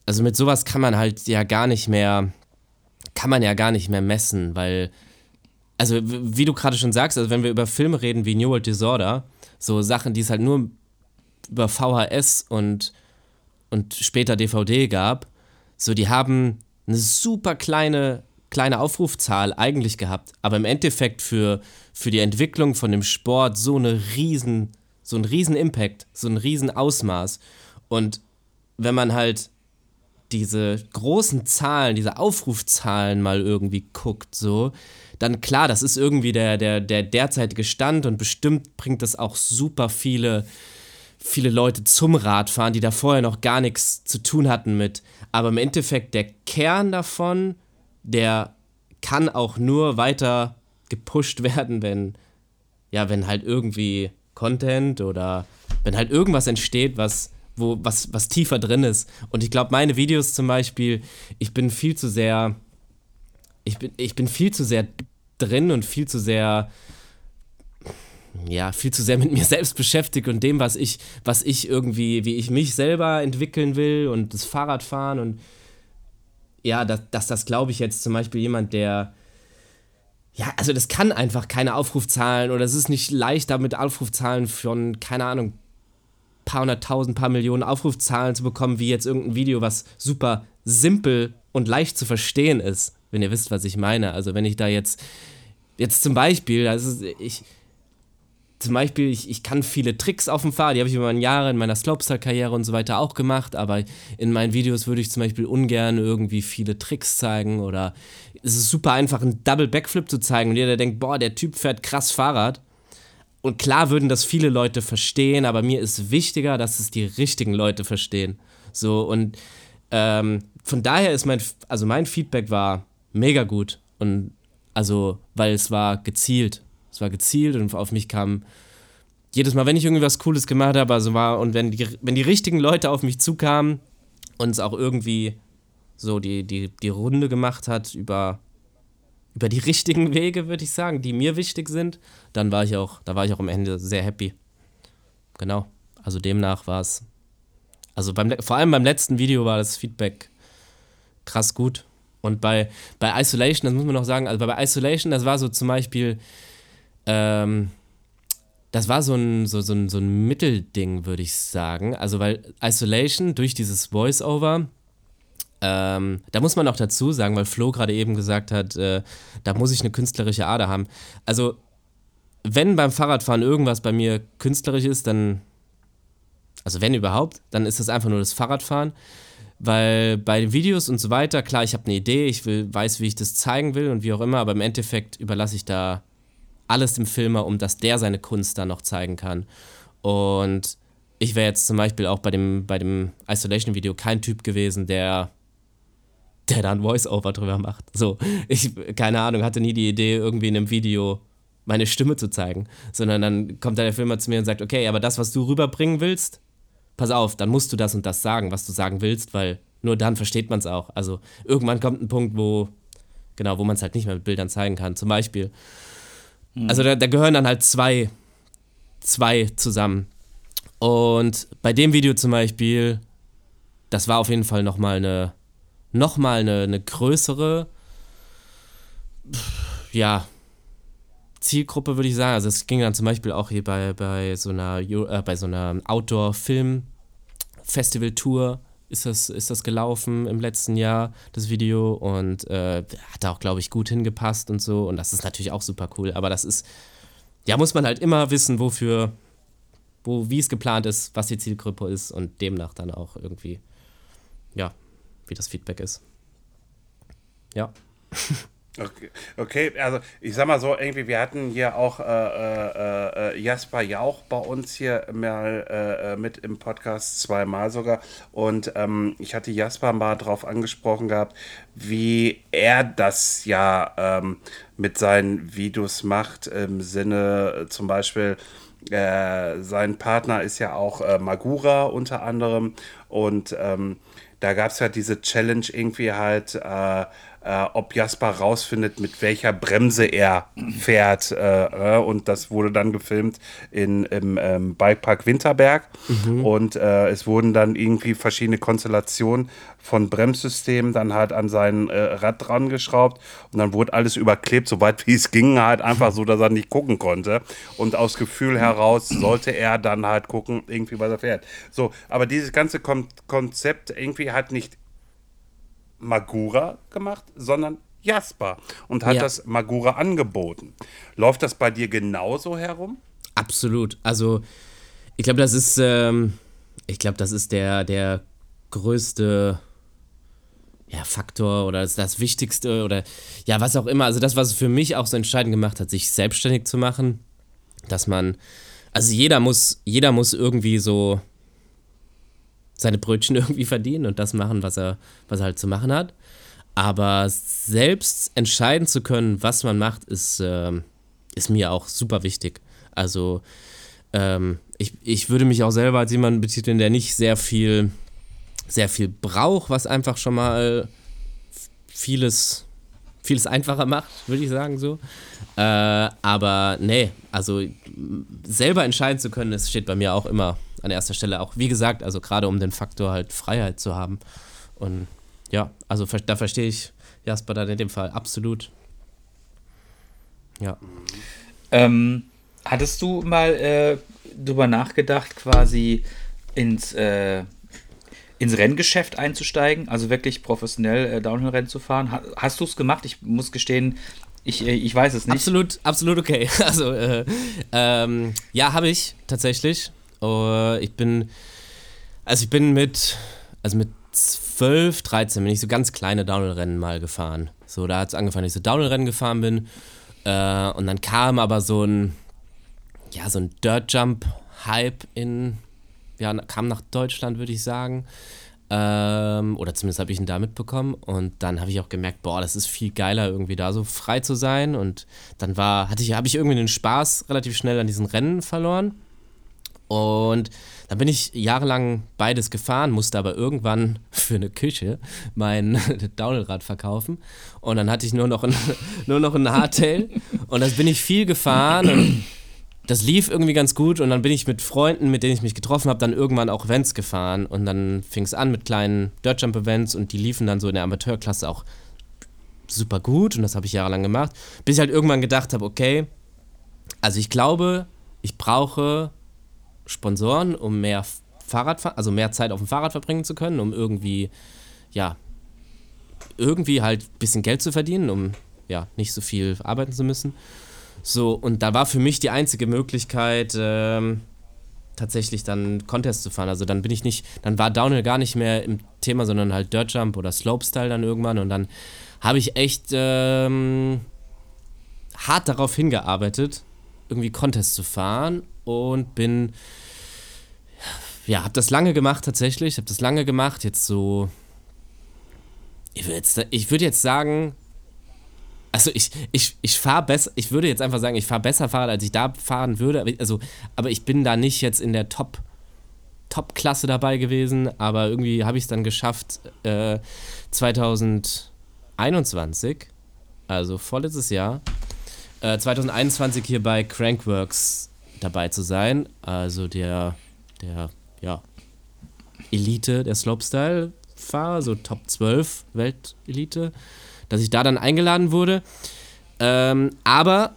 Also mit sowas kann man halt ja gar nicht mehr, kann man ja gar nicht mehr messen, weil, also wie du gerade schon sagst, also wenn wir über Filme reden wie New World Disorder, so Sachen, die es halt nur über VHS und, und später DVD gab, so die haben eine super kleine, kleine Aufrufzahl eigentlich gehabt, aber im Endeffekt für, für die Entwicklung von dem Sport so eine riesen, so ein riesen Impact, so ein riesen Ausmaß. Und wenn man halt diese großen Zahlen, diese Aufrufzahlen mal irgendwie guckt, so, dann klar, das ist irgendwie der, der, der derzeitige Stand und bestimmt bringt das auch super viele viele Leute zum Radfahren, die da vorher noch gar nichts zu tun hatten mit. Aber im Endeffekt, der Kern davon, der kann auch nur weiter gepusht (laughs) werden, wenn, ja, wenn halt irgendwie Content oder wenn halt irgendwas entsteht, was, wo, was, was tiefer drin ist. Und ich glaube, meine Videos zum Beispiel, ich bin viel zu sehr, ich bin, ich bin viel zu sehr drin und viel zu sehr ja, viel zu sehr mit mir (laughs) selbst beschäftigt und dem, was ich, was ich irgendwie, wie ich mich selber entwickeln will und das Fahrradfahren und ja, dass, dass das, glaube ich, jetzt zum Beispiel jemand, der ja, also das kann einfach keine Aufrufzahlen oder es ist nicht leicht, damit Aufrufzahlen von, keine Ahnung, paar hunderttausend, paar Millionen Aufrufzahlen zu bekommen, wie jetzt irgendein Video, was super simpel und leicht zu verstehen ist, wenn ihr wisst, was ich meine. Also wenn ich da jetzt, jetzt zum Beispiel, also ich, zum Beispiel, ich, ich kann viele Tricks auf dem Fahrrad, die habe ich über meine Jahre in meiner Slopestyle-Karriere und so weiter auch gemacht, aber in meinen Videos würde ich zum Beispiel ungern irgendwie viele Tricks zeigen oder es ist super einfach, einen Double Backflip zu zeigen und jeder denkt, boah, der Typ fährt krass Fahrrad. Und klar würden das viele Leute verstehen, aber mir ist wichtiger, dass es die richtigen Leute verstehen. So und ähm, von daher ist mein, also mein Feedback war mega gut und also, weil es war gezielt. Es war gezielt und auf mich kam jedes Mal, wenn ich irgendwie was Cooles gemacht habe, also war, und wenn die, wenn die richtigen Leute auf mich zukamen und es auch irgendwie so die, die, die Runde gemacht hat über, über die richtigen Wege, würde ich sagen, die mir wichtig sind, dann war ich auch, da war ich auch am Ende sehr happy. Genau. Also demnach war es. Also beim, vor allem beim letzten Video war das Feedback krass gut. Und bei, bei Isolation, das muss man noch sagen, also bei Isolation, das war so zum Beispiel, ähm, das war so ein, so, so, ein, so ein Mittelding, würde ich sagen. Also, weil Isolation durch dieses Voice-Over, ähm, da muss man auch dazu sagen, weil Flo gerade eben gesagt hat, äh, da muss ich eine künstlerische Ader haben. Also, wenn beim Fahrradfahren irgendwas bei mir künstlerisch ist, dann, also wenn überhaupt, dann ist das einfach nur das Fahrradfahren. Weil bei den Videos und so weiter, klar, ich habe eine Idee, ich will, weiß, wie ich das zeigen will und wie auch immer, aber im Endeffekt überlasse ich da alles dem Filmer, um dass der seine Kunst da noch zeigen kann. Und ich wäre jetzt zum Beispiel auch bei dem, bei dem Isolation-Video kein Typ gewesen, der, der da ein Voice-Over drüber macht. So, ich, keine Ahnung, hatte nie die Idee, irgendwie in einem Video meine Stimme zu zeigen, sondern dann kommt da der Filmer zu mir und sagt, okay, aber das, was du rüberbringen willst, pass auf, dann musst du das und das sagen, was du sagen willst, weil nur dann versteht man es auch. Also irgendwann kommt ein Punkt, wo, genau, wo man es halt nicht mehr mit Bildern zeigen kann. Zum Beispiel, also da, da gehören dann halt zwei, zwei zusammen. Und bei dem Video zum Beispiel, das war auf jeden Fall nochmal eine, noch mal eine, eine größere, ja, Zielgruppe, würde ich sagen. Also es ging dann zum Beispiel auch hier bei, bei so einer, äh, bei so einer Outdoor-Film-Festival-Tour ist das, ist das gelaufen im letzten Jahr, das Video. Und äh, hat da auch, glaube ich, gut hingepasst und so. Und das ist natürlich auch super cool. Aber das ist, ja, muss man halt immer wissen, wofür, wo, wie es geplant ist, was die Zielgruppe ist und demnach dann auch irgendwie, ja, wie das Feedback ist. Ja. (laughs) Okay, okay, also ich sag mal so, irgendwie, wir hatten hier auch äh, äh, äh, Jasper Jauch bei uns hier mal äh, äh, mit im Podcast, zweimal sogar. Und ähm, ich hatte Jasper mal drauf angesprochen gehabt, wie er das ja ähm, mit seinen Videos macht, im Sinne zum Beispiel, äh, sein Partner ist ja auch Magura unter anderem. Und ähm, da gab es ja diese Challenge irgendwie halt äh, ob Jasper rausfindet, mit welcher Bremse er fährt. Äh, äh, und das wurde dann gefilmt in, im ähm, Bikepark Winterberg. Mhm. Und äh, es wurden dann irgendwie verschiedene Konstellationen von Bremssystemen dann halt an sein äh, Rad dran geschraubt. Und dann wurde alles überklebt, soweit wie es ging, halt einfach so, dass er nicht gucken konnte. Und aus Gefühl heraus sollte er dann halt gucken, irgendwie, was er fährt. So, aber dieses ganze Kon Konzept irgendwie hat nicht Magura gemacht, sondern Jasper und hat ja. das Magura angeboten. Läuft das bei dir genauso herum? Absolut. Also ich glaube, das ist, ähm, ich glaube, das ist der, der größte ja, Faktor oder das, das Wichtigste oder ja, was auch immer. Also das, was für mich auch so entscheidend gemacht hat, sich selbstständig zu machen, dass man, also jeder muss, jeder muss irgendwie so seine Brötchen (laughs) irgendwie verdienen und das machen, was er, was er halt zu machen hat. Aber selbst entscheiden zu können, was man macht, ist, äh, ist mir auch super wichtig. Also ähm, ich, ich würde mich auch selber als jemanden betiteln, der nicht sehr viel, sehr viel braucht, was einfach schon mal vieles, vieles einfacher macht, würde ich sagen so. Äh, aber nee, also selber entscheiden zu können, das steht bei mir auch immer an erster Stelle. Auch wie gesagt, also gerade um den Faktor halt Freiheit zu haben. Und ja, also da verstehe ich Jasper dann in dem Fall absolut. Ja. Ähm, hattest du mal äh, drüber nachgedacht, quasi ins, äh, ins Renngeschäft einzusteigen, also wirklich professionell äh, Downhill-Rennen zu fahren. Ha hast du es gemacht? Ich muss gestehen, ich, äh, ich weiß es nicht. Absolut, absolut okay. (laughs) Also, äh, ähm, ja, habe ich tatsächlich. Uh, ich bin, also ich bin mit, also mit 12, 13 bin ich so ganz kleine Downhill-Rennen mal gefahren. So, da hat es angefangen, dass ich so Downhill-Rennen gefahren bin. Äh, und dann kam aber so ein, ja, so ein Dirt-Jump-Hype in, ja, kam nach Deutschland, würde ich sagen. Ähm, oder zumindest habe ich ihn da mitbekommen. Und dann habe ich auch gemerkt, boah, das ist viel geiler, irgendwie da so frei zu sein. Und dann war, hatte ich, habe ich irgendwie den Spaß relativ schnell an diesen Rennen verloren. Und dann bin ich jahrelang beides gefahren, musste aber irgendwann (laughs) für eine Küche mein (laughs) Downhillrad verkaufen. Und dann hatte ich nur noch ein, (laughs) nur noch ein Hardtail. Und das bin ich viel gefahren und das lief irgendwie ganz gut. Und dann bin ich mit Freunden, mit denen ich mich getroffen habe, dann irgendwann auch Events gefahren. Und dann fing es an mit kleinen Dirtjump-Events und die liefen dann so in der Amateurklasse auch super gut. Und das habe ich jahrelang gemacht. Bis ich halt irgendwann gedacht habe, okay, also ich glaube, ich brauche Sponsoren, um mehr Fahrrad, also mehr Zeit auf dem Fahrrad verbringen zu können, um irgendwie, ja, irgendwie halt ein bisschen Geld zu verdienen, um ja nicht so viel arbeiten zu müssen. So, und da war für mich die einzige Möglichkeit, ähm, tatsächlich dann Contest zu fahren. Also dann bin ich nicht, dann war Downhill gar nicht mehr im Thema, sondern halt Dirt Jump oder Slopestyle dann irgendwann. Und dann habe ich echt ähm, hart darauf hingearbeitet, irgendwie Contest zu fahren und bin, ja, habe das lange gemacht tatsächlich, habe das lange gemacht, jetzt so, ich würde jetzt, würd jetzt sagen, also ich, ich, ich fahre besser, ich würde jetzt einfach sagen, ich fahre besser Fahrrad, als ich da fahren würde, also, aber ich bin da nicht jetzt in der Top, Top-Klasse dabei gewesen, aber irgendwie habe ich es dann geschafft, äh, 2021, also vorletztes Jahr, äh, 2021 hier bei Crankworks dabei zu sein. Also der, der, ja, Elite der Slopestyle-Fahrer, so Top 12 Weltelite, dass ich da dann eingeladen wurde. Ähm, aber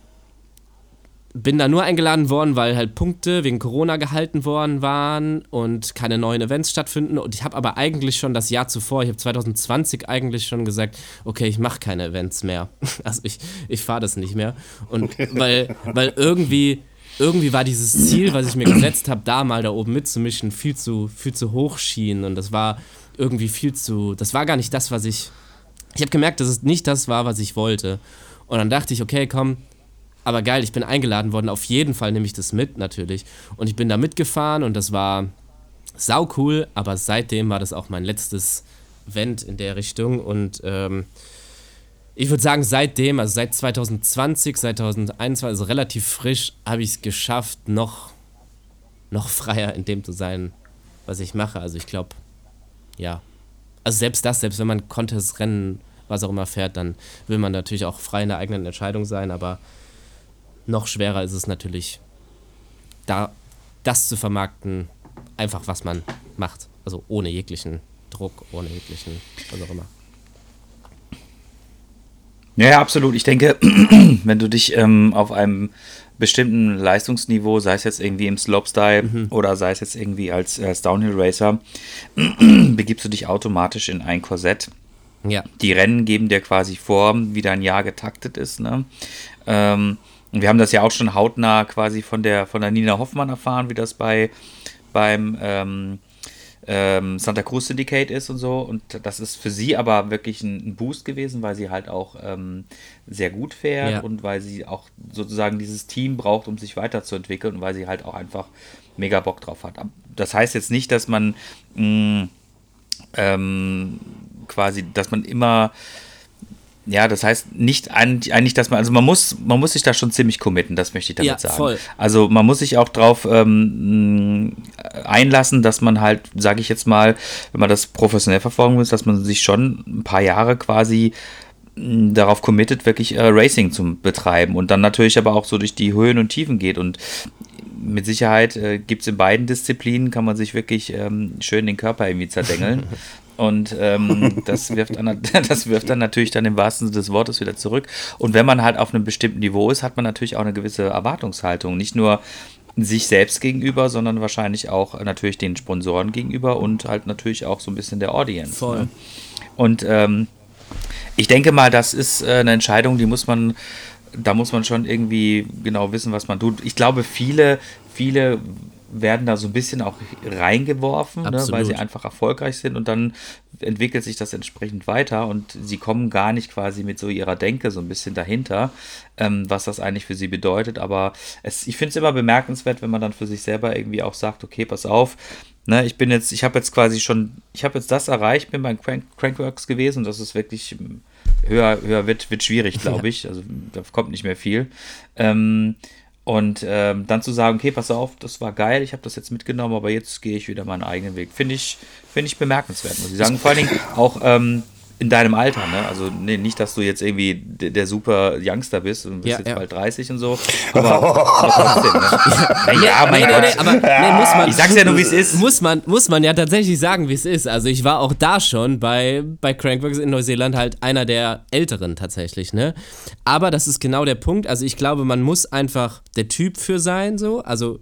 bin da nur eingeladen worden, weil halt Punkte wegen Corona gehalten worden waren und keine neuen Events stattfinden. Und ich habe aber eigentlich schon das Jahr zuvor, ich habe 2020 eigentlich schon gesagt, okay, ich mache keine Events mehr. (laughs) Also ich, ich fahre das nicht mehr. Und weil, weil irgendwie irgendwie war dieses Ziel, was ich mir gesetzt habe, da mal da oben mitzumischen, viel zu, viel zu hoch schien. Und das war irgendwie viel zu. Das war gar nicht das, was ich. Ich habe gemerkt, dass es nicht das war, was ich wollte. Und dann dachte ich, okay, komm, aber geil, ich bin eingeladen worden. Auf jeden Fall nehme ich das mit, natürlich. Und ich bin da mitgefahren und das war sau cool. Aber seitdem war das auch mein letztes Event in der Richtung. Und ähm, ich würde sagen, seitdem, also seit 2020, 2021, also relativ frisch, habe ich es geschafft, noch, noch freier in dem zu sein, was ich mache. Also ich glaube, ja. Also selbst das, selbst wenn man Contest-Rennen, was auch immer fährt, dann will man natürlich auch frei in der eigenen Entscheidung sein, aber noch schwerer ist es natürlich, da das zu vermarkten, einfach was man macht. Also ohne jeglichen Druck, ohne jeglichen, was auch immer. Ja, ja, absolut. Ich denke, (clears throat) wenn du dich ähm, auf einem bestimmten Leistungsniveau, sei es jetzt irgendwie im Slopestyle mhm. oder sei es jetzt irgendwie als, als Downhill Racer, (clears throat) begibst du dich automatisch in ein Korsett. Ja. Die Rennen geben dir quasi vor, wie dein Jahr getaktet ist. Ne? Ähm, wir haben das ja auch schon hautnah quasi von der, von der Nina Hoffmann erfahren, wie das bei beim ähm, ähm, Santa Cruz Syndicate ist und so. Und das ist für sie aber wirklich ein, ein Boost gewesen, weil sie halt auch ähm, sehr gut fährt ja. und weil sie auch sozusagen dieses Team braucht, um sich weiterzuentwickeln und weil sie halt auch einfach mega Bock drauf hat. Das heißt jetzt nicht, dass man mh, mm, ähm, quasi, dass man immer ja, das heißt nicht eigentlich, dass man, also man muss, man muss sich da schon ziemlich committen, das möchte ich damit ja, sagen. Voll. Also man muss sich auch drauf ähm, einlassen, dass man halt, sage ich jetzt mal, wenn man das professionell verfolgen will, dass man sich schon ein paar Jahre quasi mm, darauf committet, wirklich äh, Racing zu betreiben und dann natürlich aber auch so durch die Höhen und Tiefen geht und mit Sicherheit äh, gibt es in beiden Disziplinen, kann man sich wirklich ähm, schön den Körper irgendwie zerdengeln. (laughs) Und ähm, (laughs) das, wirft dann, (laughs) das wirft dann natürlich dann im wahrsten Sinne des Wortes wieder zurück. Und wenn man halt auf einem bestimmten Niveau ist, hat man natürlich auch eine gewisse Erwartungshaltung. Nicht nur sich selbst gegenüber, sondern wahrscheinlich auch natürlich den Sponsoren gegenüber und halt natürlich auch so ein bisschen der Audience. Voll. Ne? Und ähm, ich denke mal, das ist äh, eine Entscheidung, die muss man, da muss man schon irgendwie genau wissen, was man tut. Ich glaube, viele, viele werden da so ein bisschen auch reingeworfen, ne, weil sie einfach erfolgreich sind und dann entwickelt sich das entsprechend weiter und sie kommen gar nicht quasi mit so ihrer Denke so ein bisschen dahinter, ähm, was das eigentlich für sie bedeutet. Aber es, ich finde es immer bemerkenswert, wenn man dann für sich selber irgendwie auch sagt, okay, pass auf, ne, ich bin jetzt, ich habe jetzt quasi schon, ich habe jetzt das erreicht, bin beim Crank, Crankworks gewesen und das ist wirklich ähm, höher, höher wird, wird schwierig, glaube ich. Also da kommt nicht mehr viel. Ähm, und ähm, dann zu sagen, okay, pass auf, das war geil, ich habe das jetzt mitgenommen, aber jetzt gehe ich wieder meinen eigenen Weg. Finde ich, finde ich bemerkenswert, muss ich sagen. Vor allen Dingen auch ähm, in deinem Alter, ne? Also nee, nicht, dass du jetzt irgendwie der, der super Youngster bist und bist Ja, jetzt ja. bald 30 und so. (laughs) Aber, aber trotzdem, ne? Ja, mein nee, Gott. nee, aber nee, muss man, Ich sag's ja nur, wie es ist. Muss man, muss man ja tatsächlich sagen, wie es ist. Also ich war auch da schon bei, bei Crankworks in Neuseeland halt einer der Älteren tatsächlich, ne? Aber das ist genau der Punkt. Also ich glaube, man muss einfach der Typ für sein, so. Also,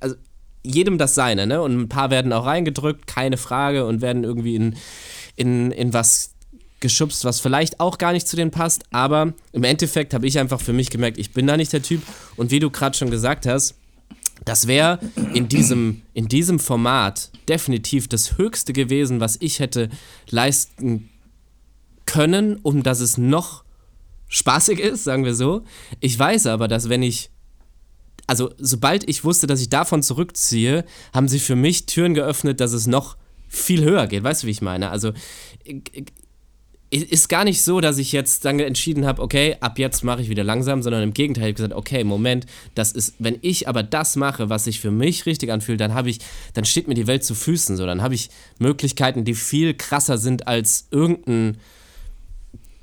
also jedem das Seine, ne? Und ein paar werden auch reingedrückt, keine Frage, und werden irgendwie in, in, in was geschubst, was vielleicht auch gar nicht zu denen passt. Aber im Endeffekt habe ich einfach für mich gemerkt, ich bin da nicht der Typ. Und wie du gerade schon gesagt hast, das wäre in diesem, in diesem Format definitiv das Höchste gewesen, was ich hätte leisten können, um dass es noch spaßig ist, sagen wir so. Ich weiß aber, dass wenn ich, also sobald ich wusste, dass ich davon zurückziehe, haben sie für mich Türen geöffnet, dass es noch viel höher geht. Weißt du, wie ich meine? Also ich- ist gar nicht so, dass ich jetzt dann entschieden habe, okay, ab jetzt mache ich wieder langsam, sondern im Gegenteil, ich habe gesagt, okay, Moment, das ist, wenn ich aber das mache, was sich für mich richtig anfühlt, dann habe ich, dann steht mir die Welt zu Füßen, so, dann habe ich Möglichkeiten, die viel krasser sind als irgendein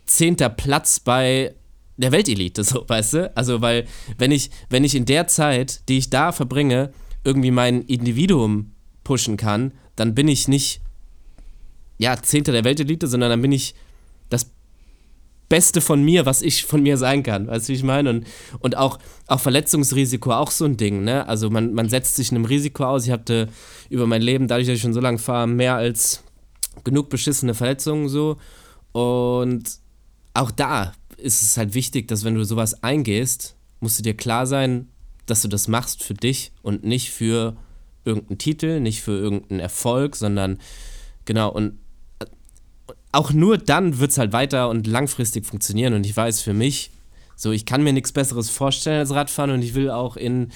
zehnter Platz bei der Weltelite, so, weißt du? Also, weil, wenn ich, wenn ich in der Zeit, die ich da verbringe, irgendwie mein Individuum pushen kann, dann bin ich nicht, ja, Zehnter der Weltelite, sondern dann bin ich Beste von mir, was ich von mir sein kann. Weißt du, wie ich meine? Und, und auch, auch Verletzungsrisiko, auch so ein Ding, ne? Also man, man setzt sich einem Risiko aus. Ich hatte über mein Leben, dadurch, dass ich schon so lange fahre, mehr als genug beschissene Verletzungen so. Und auch da ist es halt wichtig, dass wenn du sowas eingehst, musst du dir klar sein, dass du das machst für dich und nicht für irgendeinen Titel, nicht für irgendeinen Erfolg, sondern genau und auch nur dann wird es halt weiter und langfristig funktionieren. Und ich weiß für mich, so ich kann mir nichts Besseres vorstellen als Radfahren und ich will auch in,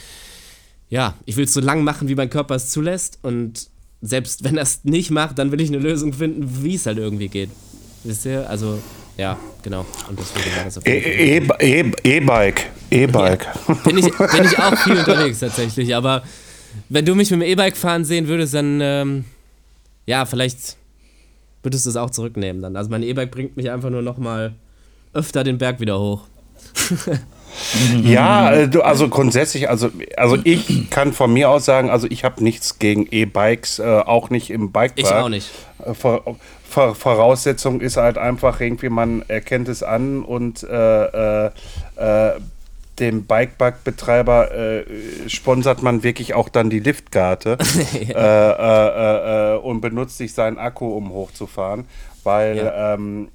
ja, ich will es so lang machen, wie mein Körper es zulässt. Und selbst wenn das nicht macht, dann will ich eine Lösung finden, wie es halt irgendwie geht. Wisst ihr? Also, ja, genau. Und deswegen war das auf Fall. E- E- E-Bike. E-Bike. bin ich, bin ich auch viel unterwegs tatsächlich. Aber wenn du mich mit dem E-Bike fahren sehen würdest, dann, ähm, ja, vielleicht würdest du es auch zurücknehmen dann. Also mein E-Bike bringt mich einfach nur noch mal öfter den Berg wieder hoch. (laughs) Ja, äh, also grundsätzlich, also, also ich kann von mir aus sagen, also ich habe nichts gegen E-Bikes, äh, auch nicht im Bikepark. Ich auch nicht. Äh, Vor, Vor, Voraussetzung ist halt einfach irgendwie, man erkennt es an und äh, äh, äh, dem Bikepark-Betreiber äh, sponsert man wirklich auch dann die Liftkarte (laughs) äh, äh, äh, äh, und benutzt sich seinen Akku, um hochzufahren, weil Ja. ähm,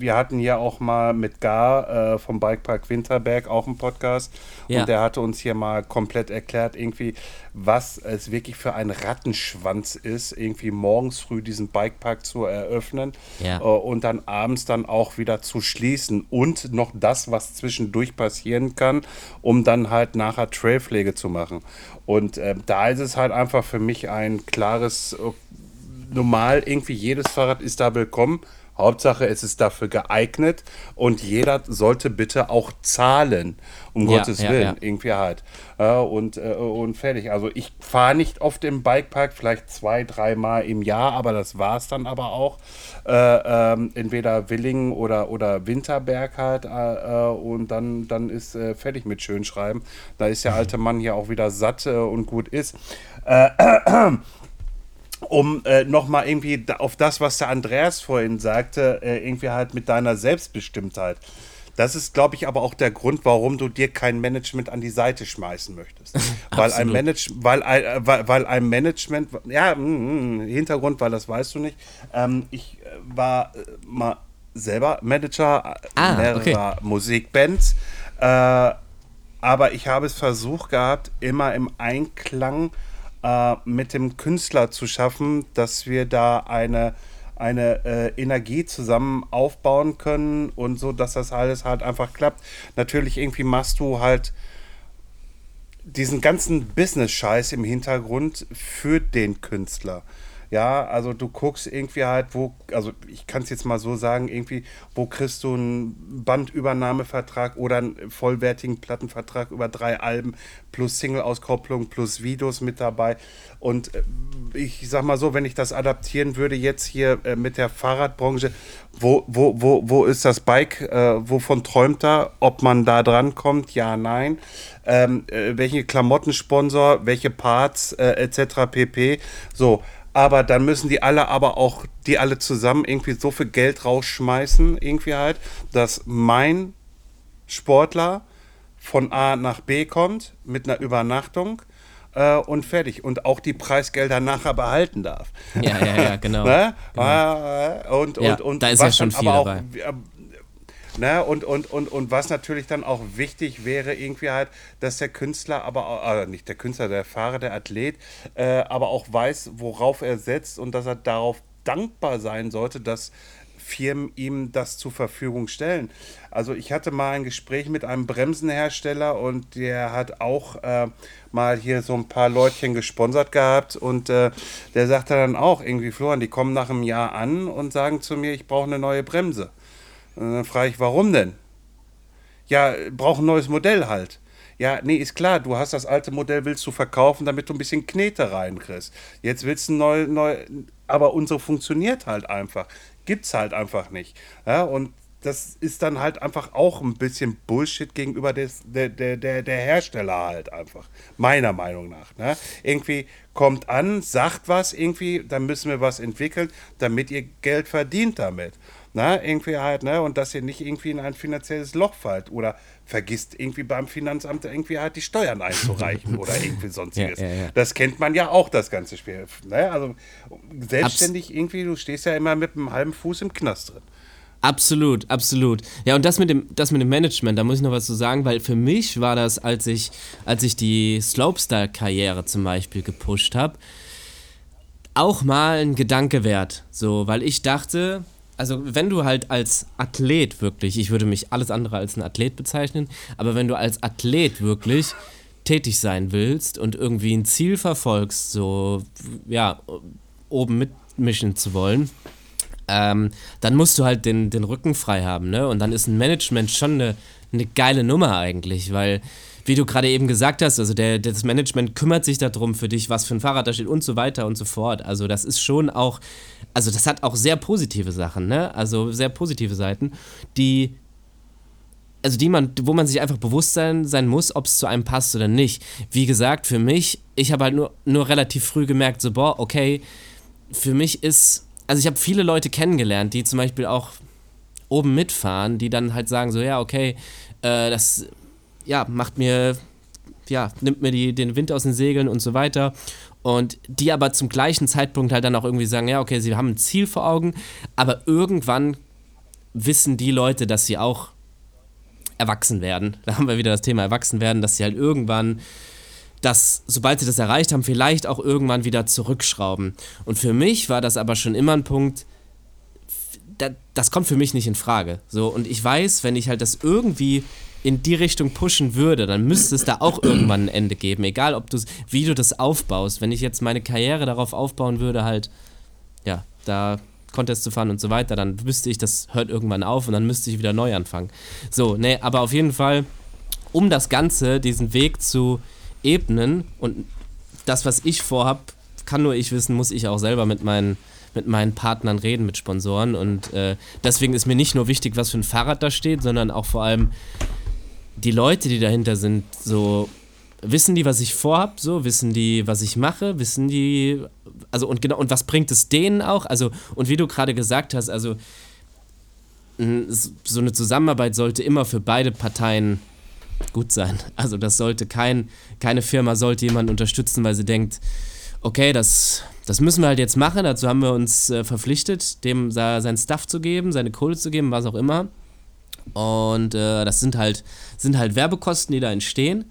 wir hatten ja auch mal mit Gar äh, vom Bikepark Winterberg auch einen Podcast Ja. und der hatte uns hier mal komplett erklärt, irgendwie, was es wirklich für ein Rattenschwanz ist, irgendwie morgens früh diesen Bikepark zu eröffnen Ja. äh, und dann abends dann auch wieder zu schließen und noch das, was zwischendurch passieren kann, um dann halt nachher Trailpflege zu machen. Und äh, da ist es halt einfach für mich ein klares äh, normal, irgendwie jedes Fahrrad ist da willkommen. Hauptsache, es ist dafür geeignet und jeder sollte bitte auch zahlen, um Ja, Gottes ja, Willen, ja. irgendwie halt. Ja, und, äh, und fertig. Also ich fahre nicht oft im Bikepark, vielleicht zwei, dreimal im Jahr, aber das war es dann aber auch. Äh, ähm, entweder Willingen oder, oder Winterberg halt äh, äh, und dann, dann ist äh, fertig mit Schönschreiben. Da ist der alte Mann hier auch wieder satt äh, und gut ist um äh, nochmal irgendwie auf das, was der Andreas vorhin sagte, äh, irgendwie halt mit deiner Selbstbestimmtheit. Das ist, glaube ich, aber auch der Grund, warum du dir kein Management an die Seite schmeißen möchtest. (laughs) weil, ein Manage weil, ein, äh, weil, weil ein Management, ja, mh, mh, Hintergrund, weil das weißt du nicht. Ähm, ich äh, war äh, mal selber Manager Ah, mehrerer okay. Musikbands. Äh, aber ich habe es versucht gehabt, immer im Einklang äh, mit dem Künstler zu schaffen, dass wir da eine, eine äh, Energie zusammen aufbauen können und so, dass das alles halt einfach klappt. Natürlich irgendwie machst du halt diesen ganzen Business-Scheiß im Hintergrund für den Künstler. Ja, also du guckst irgendwie halt, wo, also ich kann es jetzt mal so sagen, irgendwie, wo kriegst du einen Bandübernahmevertrag oder einen vollwertigen Plattenvertrag über drei Alben plus Single-Auskopplung plus Videos mit dabei. Und äh, ich sag mal so, wenn ich das adaptieren würde jetzt hier äh, mit der Fahrradbranche, wo, wo, wo, wo ist das Bike, äh, wovon träumt er, ob man da dran kommt, ja, nein. Ähm, äh, welche Klamottensponsor, welche Parts, äh, etc. pp. So, aber dann müssen die alle aber auch, die alle zusammen irgendwie so viel Geld rausschmeißen, irgendwie halt, dass mein Sportler von A nach B kommt mit einer Übernachtung äh, und fertig. Und auch die Preisgelder nachher behalten darf. Ja, ja, ja, (laughs) genau. Ne? Äh, Und, Ja, und, und da ist ja schon viel auch, dabei. äh, Ne, und, und, und, und was natürlich dann auch wichtig wäre, irgendwie halt, dass der Künstler, aber äh, nicht der Künstler, der Fahrer, der Athlet, äh, aber auch weiß, worauf er setzt und dass er darauf dankbar sein sollte, dass Firmen ihm das zur Verfügung stellen. Also ich hatte mal ein Gespräch mit einem Bremsenhersteller und der hat auch äh, mal hier so ein paar Leutchen gesponsert gehabt und äh, der sagte dann auch irgendwie, Florian, die kommen nach einem Jahr an und sagen zu mir, ich brauche eine neue Bremse. Und dann frage ich, warum denn? Ja, brauche ein neues Modell halt. Ja, nee, ist klar, du hast das alte Modell, willst du verkaufen, damit du ein bisschen Knete reinkriegst. Jetzt willst du ein neu, neu, aber unsere funktioniert halt einfach. Gibt's halt einfach nicht. Ja, und das ist dann halt einfach auch ein bisschen Bullshit gegenüber des, der, der, der, der Hersteller halt einfach. Meiner Meinung nach. Ne? Irgendwie kommt an, sagt was irgendwie, dann müssen wir was entwickeln, damit ihr Geld verdient damit. Na, irgendwie halt, ne? Und dass ihr nicht irgendwie in ein finanzielles Loch fallt oder vergisst irgendwie beim Finanzamt irgendwie halt die Steuern einzureichen (laughs) oder irgendwie sonstiges. Ja, ja, ja. Das kennt man ja auch, das ganze Spiel. Ne? Also selbstständig irgendwie, du stehst ja immer mit einem halben Fuß im Knast drin. Absolut, absolut. Ja, und das mit dem, das mit dem Management, da muss ich noch was zu sagen, weil für mich war das, als ich, als ich die Slopestyle-Karriere zum Beispiel gepusht habe, auch mal ein Gedanke wert. So, weil ich dachte, also wenn du halt als Athlet wirklich, ich würde mich alles andere als ein Athlet bezeichnen, aber wenn du als Athlet wirklich tätig sein willst und irgendwie ein Ziel verfolgst, so, ja, oben mitmischen zu wollen, ähm, dann musst du halt den, den Rücken frei haben, ne? Und dann ist ein Management schon eine, eine geile Nummer eigentlich, weil, wie du gerade eben gesagt hast, also der, das Management kümmert sich darum für dich, was für ein Fahrrad da steht und so weiter und so fort. Also das ist schon auch, also das hat auch sehr positive Sachen, ne? Also sehr positive Seiten, die also die man, wo man sich einfach bewusst sein, sein muss, ob es zu einem passt oder nicht. Wie gesagt, für mich, ich habe halt nur, nur relativ früh gemerkt, so, boah, okay, für mich ist, also ich habe viele Leute kennengelernt, die zum Beispiel auch oben mitfahren, die dann halt sagen, so, ja, okay, äh, das, ja, macht mir, ja, nimmt mir die, den Wind aus den Segeln und so weiter. Und die aber zum gleichen Zeitpunkt halt dann auch irgendwie sagen, ja, okay, sie haben ein Ziel vor Augen, aber irgendwann wissen die Leute, dass sie auch erwachsen werden. Da haben wir wieder das Thema erwachsen werden, dass sie halt irgendwann das, sobald sie das erreicht haben, vielleicht auch irgendwann wieder zurückschrauben. Und für mich war das aber schon immer ein Punkt, da, das kommt für mich nicht in Frage. So, und ich weiß, wenn ich halt das irgendwie in die Richtung pushen würde, dann müsste es da auch irgendwann ein Ende geben. Egal, ob du wie du das aufbaust. Wenn ich jetzt meine Karriere darauf aufbauen würde, halt, ja, da Contest zu fahren und so weiter, dann wüsste ich, das hört irgendwann auf und dann müsste ich wieder neu anfangen. So, ne, aber auf jeden Fall, um das Ganze, diesen Weg zu ebnen und das, was ich vorhab, kann nur ich wissen, muss ich auch selber mit meinen mit meinen Partnern reden, mit Sponsoren und äh, deswegen ist mir nicht nur wichtig, was für ein Fahrrad da steht, sondern auch vor allem die Leute, die dahinter sind, so wissen die, was ich vorhab, so wissen die, was ich mache, wissen die, also und genau und was bringt es denen auch, also und wie du gerade gesagt hast, also so eine Zusammenarbeit sollte immer für beide Parteien gut sein. (laughs) Also das sollte kein, keine Firma sollte jemanden unterstützen, weil sie denkt, okay, das, das müssen wir halt jetzt machen, dazu haben wir uns äh, verpflichtet, dem sein Stuff zu geben, seine Kohle zu geben, was auch immer. Und äh, das sind halt, sind halt Werbekosten, die da entstehen.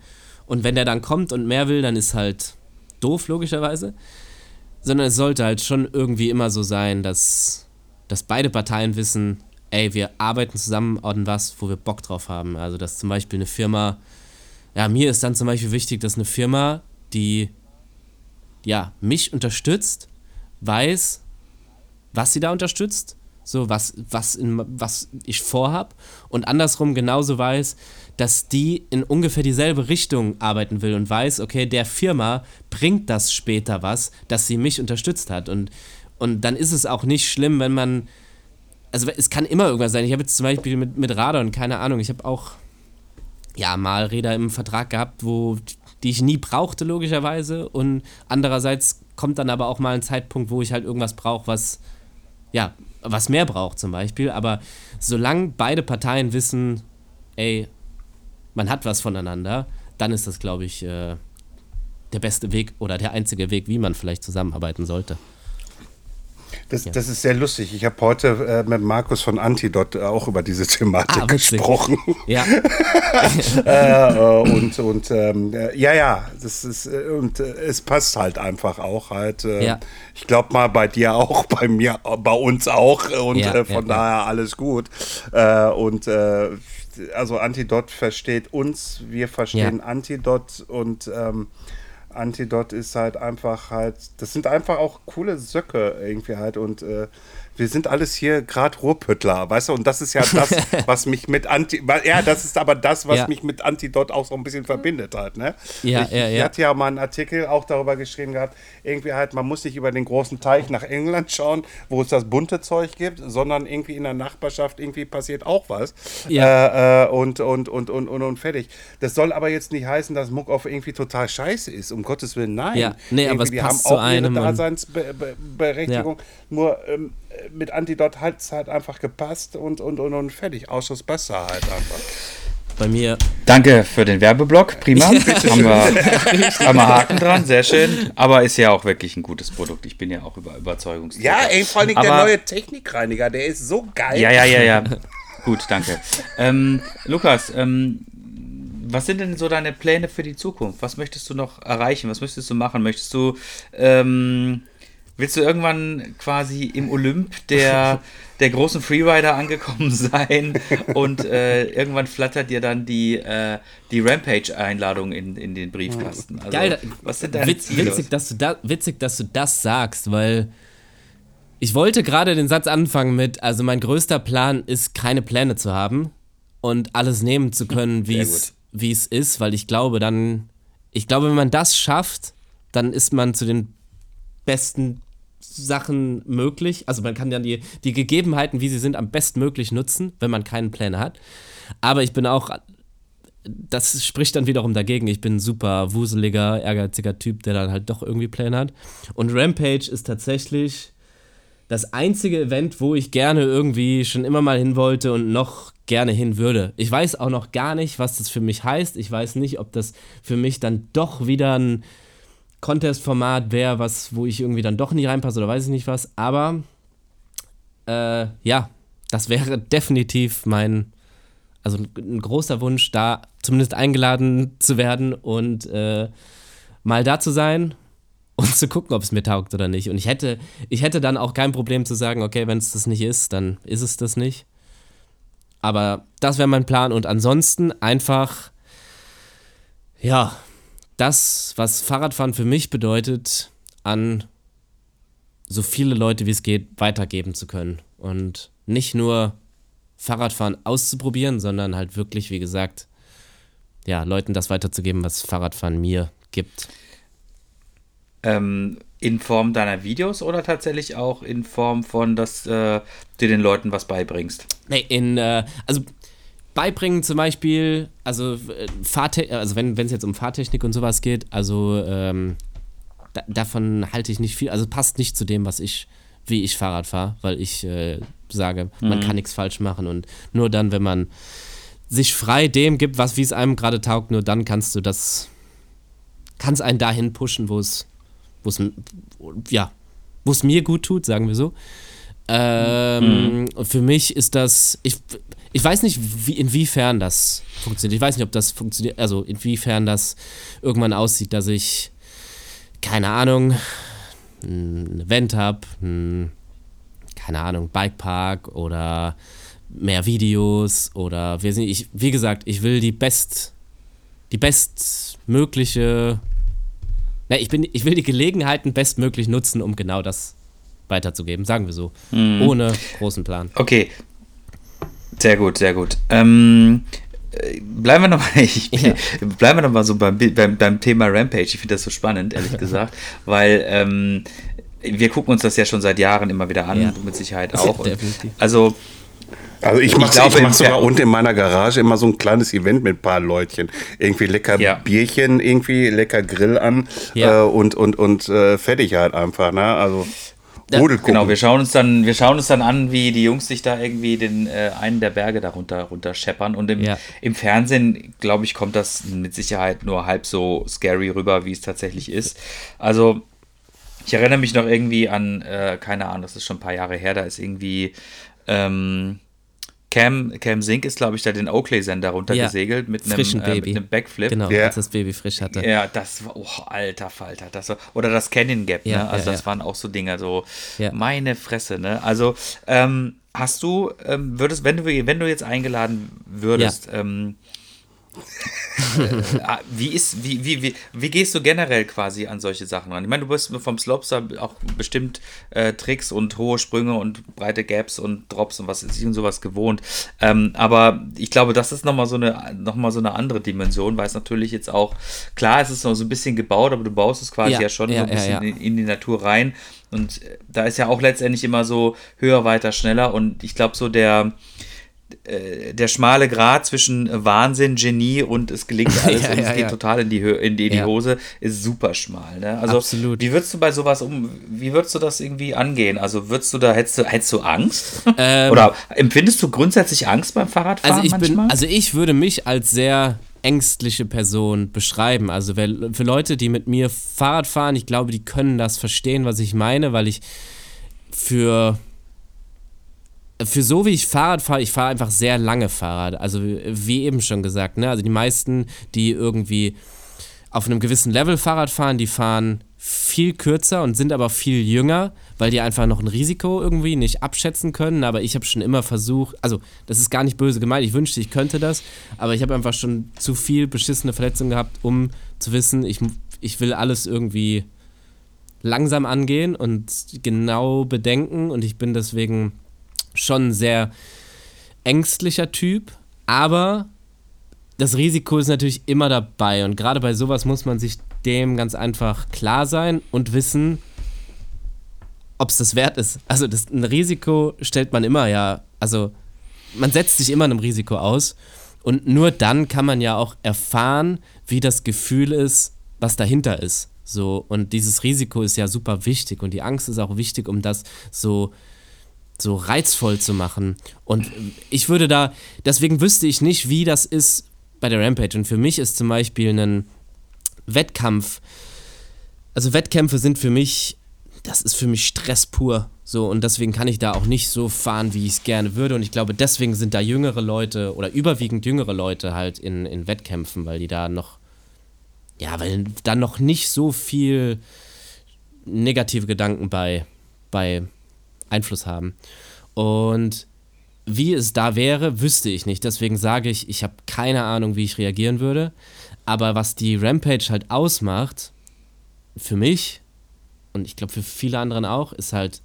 Und wenn der dann kommt und mehr will, dann ist halt doof, logischerweise. Sondern es sollte halt schon irgendwie immer so sein, dass, dass beide Parteien wissen, ey, wir arbeiten zusammen an was, wo wir Bock drauf haben. Also, dass zum Beispiel eine Firma, ja, mir ist dann zum Beispiel wichtig, dass eine Firma, die, ja, mich unterstützt, weiß, was sie da unterstützt so was, was, in, was ich vorhab. Und andersrum genauso weiß, dass die in ungefähr dieselbe Richtung arbeiten will und weiß, okay, der Firma bringt das später was, dass sie mich unterstützt hat. Und, und dann ist es auch nicht schlimm, wenn man, also es kann immer irgendwas sein. Ich habe jetzt zum Beispiel mit, mit Radon, keine Ahnung, ich habe auch, ja, mal Räder im Vertrag gehabt, wo, die ich nie brauchte, logischerweise. Und andererseits kommt dann aber auch mal ein Zeitpunkt, wo ich halt irgendwas brauche, was, ja, was mehr braucht zum Beispiel. Aber solange beide Parteien wissen, ey, man hat was voneinander, dann ist das, glaube ich, äh, der beste Weg oder der einzige Weg, wie man vielleicht zusammenarbeiten sollte. Das, ja. das ist sehr lustig. Ich habe heute äh, mit Markus von Antidot auch über diese Thematik ah, gesprochen. Ja. (laughs) äh, und und ähm, äh, ja, ja, das ist äh, und äh, es passt halt einfach auch halt. Äh, ja. Ich glaube mal bei dir auch, (laughs) bei mir, bei uns auch und ja, von daher alles gut. und also Antidot versteht uns, wir verstehen Antidot und ähm, Antidot ist halt einfach halt, das sind einfach auch coole Söcke irgendwie halt und äh, wir sind alles hier gerade Ruhrpüttler, weißt du, und das ist ja das, (laughs) was mich mit Anti, ja, das ist aber das, was ja. mich mit Antidot auch so ein bisschen verbindet halt, ne? Ja, ich, ja, ja. Ich hatte ja mal einen Artikel auch darüber geschrieben gehabt, irgendwie halt, man muss nicht über den großen Teich nach England schauen, wo es das bunte Zeug gibt, sondern irgendwie in der Nachbarschaft irgendwie passiert auch was. Ja. Äh, äh, und, und, und, und, und, und fertig. Das soll aber jetzt nicht heißen, dass Muck auf irgendwie total scheiße ist, um Gottes Willen, nein. Ja, nee, irgendwie, aber es die passt haben auch zu einem ihre Daseinsberechtigung. Ja. Nur ähm, mit Antidot hat es halt einfach gepasst und, und, und, und fertig. Ausschuss besser halt einfach. Bei mir. Danke für den Werbeblock, prima. (laughs) haben, wir, haben wir Haken dran, sehr schön. Aber ist ja auch wirklich ein gutes Produkt. Ich bin ja auch über Überzeugungsträger. Ja, ey, vor allem der neue Technikreiniger, der ist so geil. Ja, ja, ja, ja. Gut, danke. Ähm, Lukas, ähm, was sind denn so deine Pläne für die Zukunft? Was möchtest du noch erreichen? Was möchtest du machen? Möchtest du ähm, Willst du irgendwann quasi im Olymp der, (laughs) der großen Freerider angekommen sein und äh, irgendwann flattert dir dann die, äh, die Rampage-Einladung in, in den Briefkasten? Also, Geil, was sind deine witz, witzig, dass du da, witzig, dass du das sagst, weil ich wollte gerade den Satz anfangen mit, also mein größter Plan ist, keine Pläne zu haben und alles nehmen zu können, (laughs) wie es ist, weil ich glaube, dann, ich glaube, wenn man das schafft, dann ist man zu den besten Sachen möglich. Also man kann dann die, die Gegebenheiten, wie sie sind, am bestmöglich nutzen, wenn man keinen Plan hat. Aber ich bin auch, das spricht dann wiederum dagegen. Ich bin ein super wuseliger, ehrgeiziger Typ, der dann halt doch irgendwie Pläne hat. Und Rampage ist tatsächlich das einzige Event, wo ich gerne irgendwie schon immer mal hin wollte und noch gerne hin würde. Ich weiß auch noch gar nicht, was das für mich heißt. Ich weiß nicht, ob das für mich dann doch wieder ein Contest-Format wäre, was, wo ich irgendwie dann doch nie reinpasse oder weiß ich nicht was. Aber äh, ja, das wäre (laughs) definitiv mein, also ein großer Wunsch, da zumindest eingeladen zu werden und äh, mal da zu sein (laughs) und zu gucken, ob es mir taugt oder nicht. Und ich hätte, ich hätte dann auch kein Problem zu sagen, okay, wenn es das nicht ist, dann ist es das nicht. Aber das wäre mein Plan. Und ansonsten einfach, ja, das, was Fahrradfahren für mich bedeutet, an so viele Leute wie es geht weitergeben zu können. Und nicht nur Fahrradfahren auszuprobieren, sondern halt wirklich, wie gesagt, ja, Leuten das weiterzugeben, was Fahrradfahren mir gibt. Ähm, in Form deiner Videos oder tatsächlich auch in Form von, dass äh, du den Leuten was beibringst? Nee, in, äh, also beibringen zum Beispiel, also, äh, Fahrte also wenn es jetzt um Fahrtechnik und sowas geht, also ähm, da, davon halte ich nicht viel, also passt nicht zu dem, was ich, wie ich Fahrrad fahre, weil ich äh, sage, man kann nichts falsch machen und nur dann, wenn man sich frei dem gibt, was wie es einem gerade taugt, nur dann kannst du das, kannst einen dahin pushen, wo es, wo es, ja, wo es mir gut tut, sagen wir so. Ähm, und Für mich ist das, ich, ich weiß nicht, wie, inwiefern das funktioniert. Ich weiß nicht, ob das funktioniert, also inwiefern das irgendwann aussieht, dass ich, keine Ahnung, ein Event habe, keine Ahnung, Bikepark oder mehr Videos oder wir sind, ich, wie gesagt, ich will die best, die bestmögliche, na, ich bin, ich will die Gelegenheiten bestmöglich nutzen, um genau das weiterzugeben, sagen wir so, ohne großen Plan. Okay. Sehr gut, sehr gut. Ähm, äh, bleiben wir nochmal (laughs) Ja. bleiben wir noch mal so beim, beim, beim Thema Rampage. Ich finde das so spannend, ehrlich (laughs) gesagt, weil ähm, wir gucken uns das ja schon seit Jahren immer wieder an, Ja. du mit Sicherheit auch. Und also Also ich mache ich mach im sogar unten in meiner Garage immer so ein kleines Event mit ein paar Leutchen. Irgendwie lecker Ja. Bierchen, irgendwie lecker Grill an Ja. äh, und, und, und äh, fertig halt einfach. Ne? Also Rudelkuchen. Genau, wir schauen uns dann, wir schauen uns dann an, wie die Jungs sich da irgendwie den äh, einen der Berge darunter runter scheppern. Und im, Ja. im Fernsehen, glaube ich, kommt das mit Sicherheit nur halb so scary rüber, wie es tatsächlich ist. Also, ich erinnere mich noch irgendwie an, äh, keine Ahnung, das ist schon ein paar Jahre her, da ist irgendwie ähm, Cam, Cam Sink ist, glaube ich, da den Oakley-Sender runtergesegelt mit einem, äh, Baby. mit einem Backflip. Genau, Ja. als das Baby frisch hatte. Ja, das war, oh, alter Falter. Das war, oder das Canyon Gap, Ja, ne? Also ja, das ja. waren auch so Dinger, so Ja. meine Fresse, ne? Also, ähm, hast du, ähm, würdest, wenn du, wenn du jetzt eingeladen würdest, ähm, äh, wie ist, wie, wie, wie, wie gehst du generell quasi an solche Sachen ran? Ich meine, du bist vom Slopestyle auch bestimmt äh, Tricks und hohe Sprünge und breite Gaps und Drops und was ist und sowas gewohnt. Ähm, aber ich glaube, das ist nochmal so eine, noch mal so eine andere Dimension, weil es natürlich jetzt auch, klar, es ist noch so ein bisschen gebaut, aber du baust es quasi Ja, ja, schon ja, so ein bisschen ja. In, in die Natur rein. Und äh, da ist ja auch letztendlich immer so höher, weiter, schneller. Und ich glaube, so der, der schmale Grat zwischen Wahnsinn, Genie und es gelingt (laughs) alles Ja, und es ja, geht ja. total in die, Hö in die, in die. Hose, ist super schmal. Ne? Also, Absolut. wie würdest du bei sowas um, wie würdest du das irgendwie angehen? Also, würdest du da, hättest du, hättest du Angst? Ähm, Oder empfindest du grundsätzlich Angst beim Fahrradfahren Also ich bin, manchmal? also ich würde mich als sehr ängstliche Person beschreiben. Also für Leute, die mit mir Fahrrad fahren, ich glaube, die können das verstehen, was ich meine, weil ich für für so wie ich Fahrrad fahre, ich fahre einfach sehr lange Fahrrad. Also wie eben schon gesagt, ne? Also die meisten, die irgendwie auf einem gewissen Level Fahrrad fahren, die fahren viel kürzer und sind aber viel jünger, weil die einfach noch ein Risiko irgendwie nicht abschätzen können. Aber ich habe schon immer versucht, also das ist gar nicht böse gemeint, ich wünschte, ich könnte das, aber ich habe einfach schon zu viel beschissene Verletzungen gehabt, um zu wissen, ich, ich will alles irgendwie langsam angehen und genau bedenken und ich bin deswegen schon ein sehr ängstlicher Typ, aber das Risiko ist natürlich immer dabei und gerade bei sowas muss man sich dem ganz einfach klar sein und wissen, ob es das wert ist. Also das, ein Risiko stellt man immer ja, also man setzt sich immer einem Risiko aus und nur dann kann man ja auch erfahren, wie das Gefühl ist, was dahinter ist. So und dieses Risiko ist ja super wichtig und die Angst ist auch wichtig, um das so so reizvoll zu machen. Und ich würde da, deswegen wüsste ich nicht, wie das ist bei der Rampage. Und für mich ist zum Beispiel ein Wettkampf, also Wettkämpfe sind für mich, das ist für mich Stress pur. So, und deswegen kann ich da auch nicht so fahren, wie ich es gerne würde. Und ich glaube, deswegen sind da jüngere Leute oder überwiegend jüngere Leute halt in, in Wettkämpfen, weil die da noch, ja, weil da noch nicht so viel negative Gedanken bei, bei Einfluss haben. Und wie es da wäre, wüsste ich nicht. Deswegen sage ich, ich habe keine Ahnung, wie ich reagieren würde. Aber was die Rampage halt ausmacht, für mich und ich glaube für viele anderen auch, ist halt,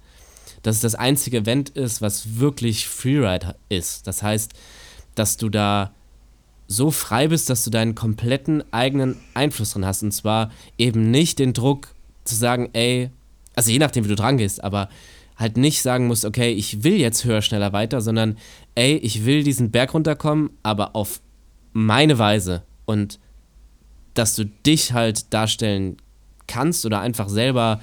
dass es das einzige Event ist, was wirklich Freeride ist. Das heißt, dass du da so frei bist, dass du deinen kompletten eigenen Einfluss drin hast. Und zwar eben nicht den Druck zu sagen, ey, also je nachdem, wie du dran gehst, aber halt nicht sagen musst, okay, ich will jetzt höher, schneller, weiter, sondern ey, ich will diesen Berg runterkommen, aber auf meine Weise. Und dass du dich halt darstellen kannst oder einfach selber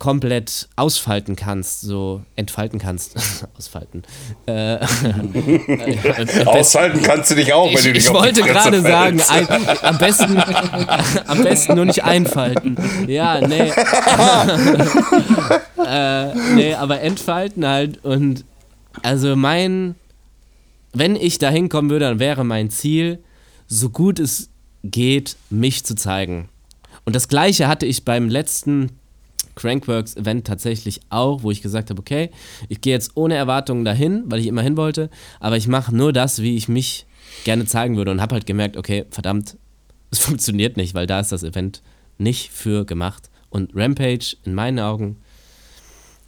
komplett ausfalten kannst, so entfalten kannst. (laughs) ausfalten. Äh, (laughs) Aushalten kannst du dich auch, wenn ich, du dich ich wollte gerade sagen, ein, am, besten, am besten nur nicht einfalten. Ja, nee. (laughs) äh, nee, aber entfalten halt. Und also mein, wenn ich da hinkommen würde, dann wäre mein Ziel, so gut es geht, mich zu zeigen. Und das gleiche hatte ich beim letzten Crankworks Event tatsächlich auch, wo ich gesagt habe, okay, ich gehe jetzt ohne Erwartungen dahin, weil ich immer hin wollte, aber ich mache nur das, wie ich mich gerne zeigen würde und habe halt gemerkt, okay, verdammt, (laughs) es funktioniert nicht, weil da ist das Event nicht für gemacht. Und Rampage, in meinen Augen,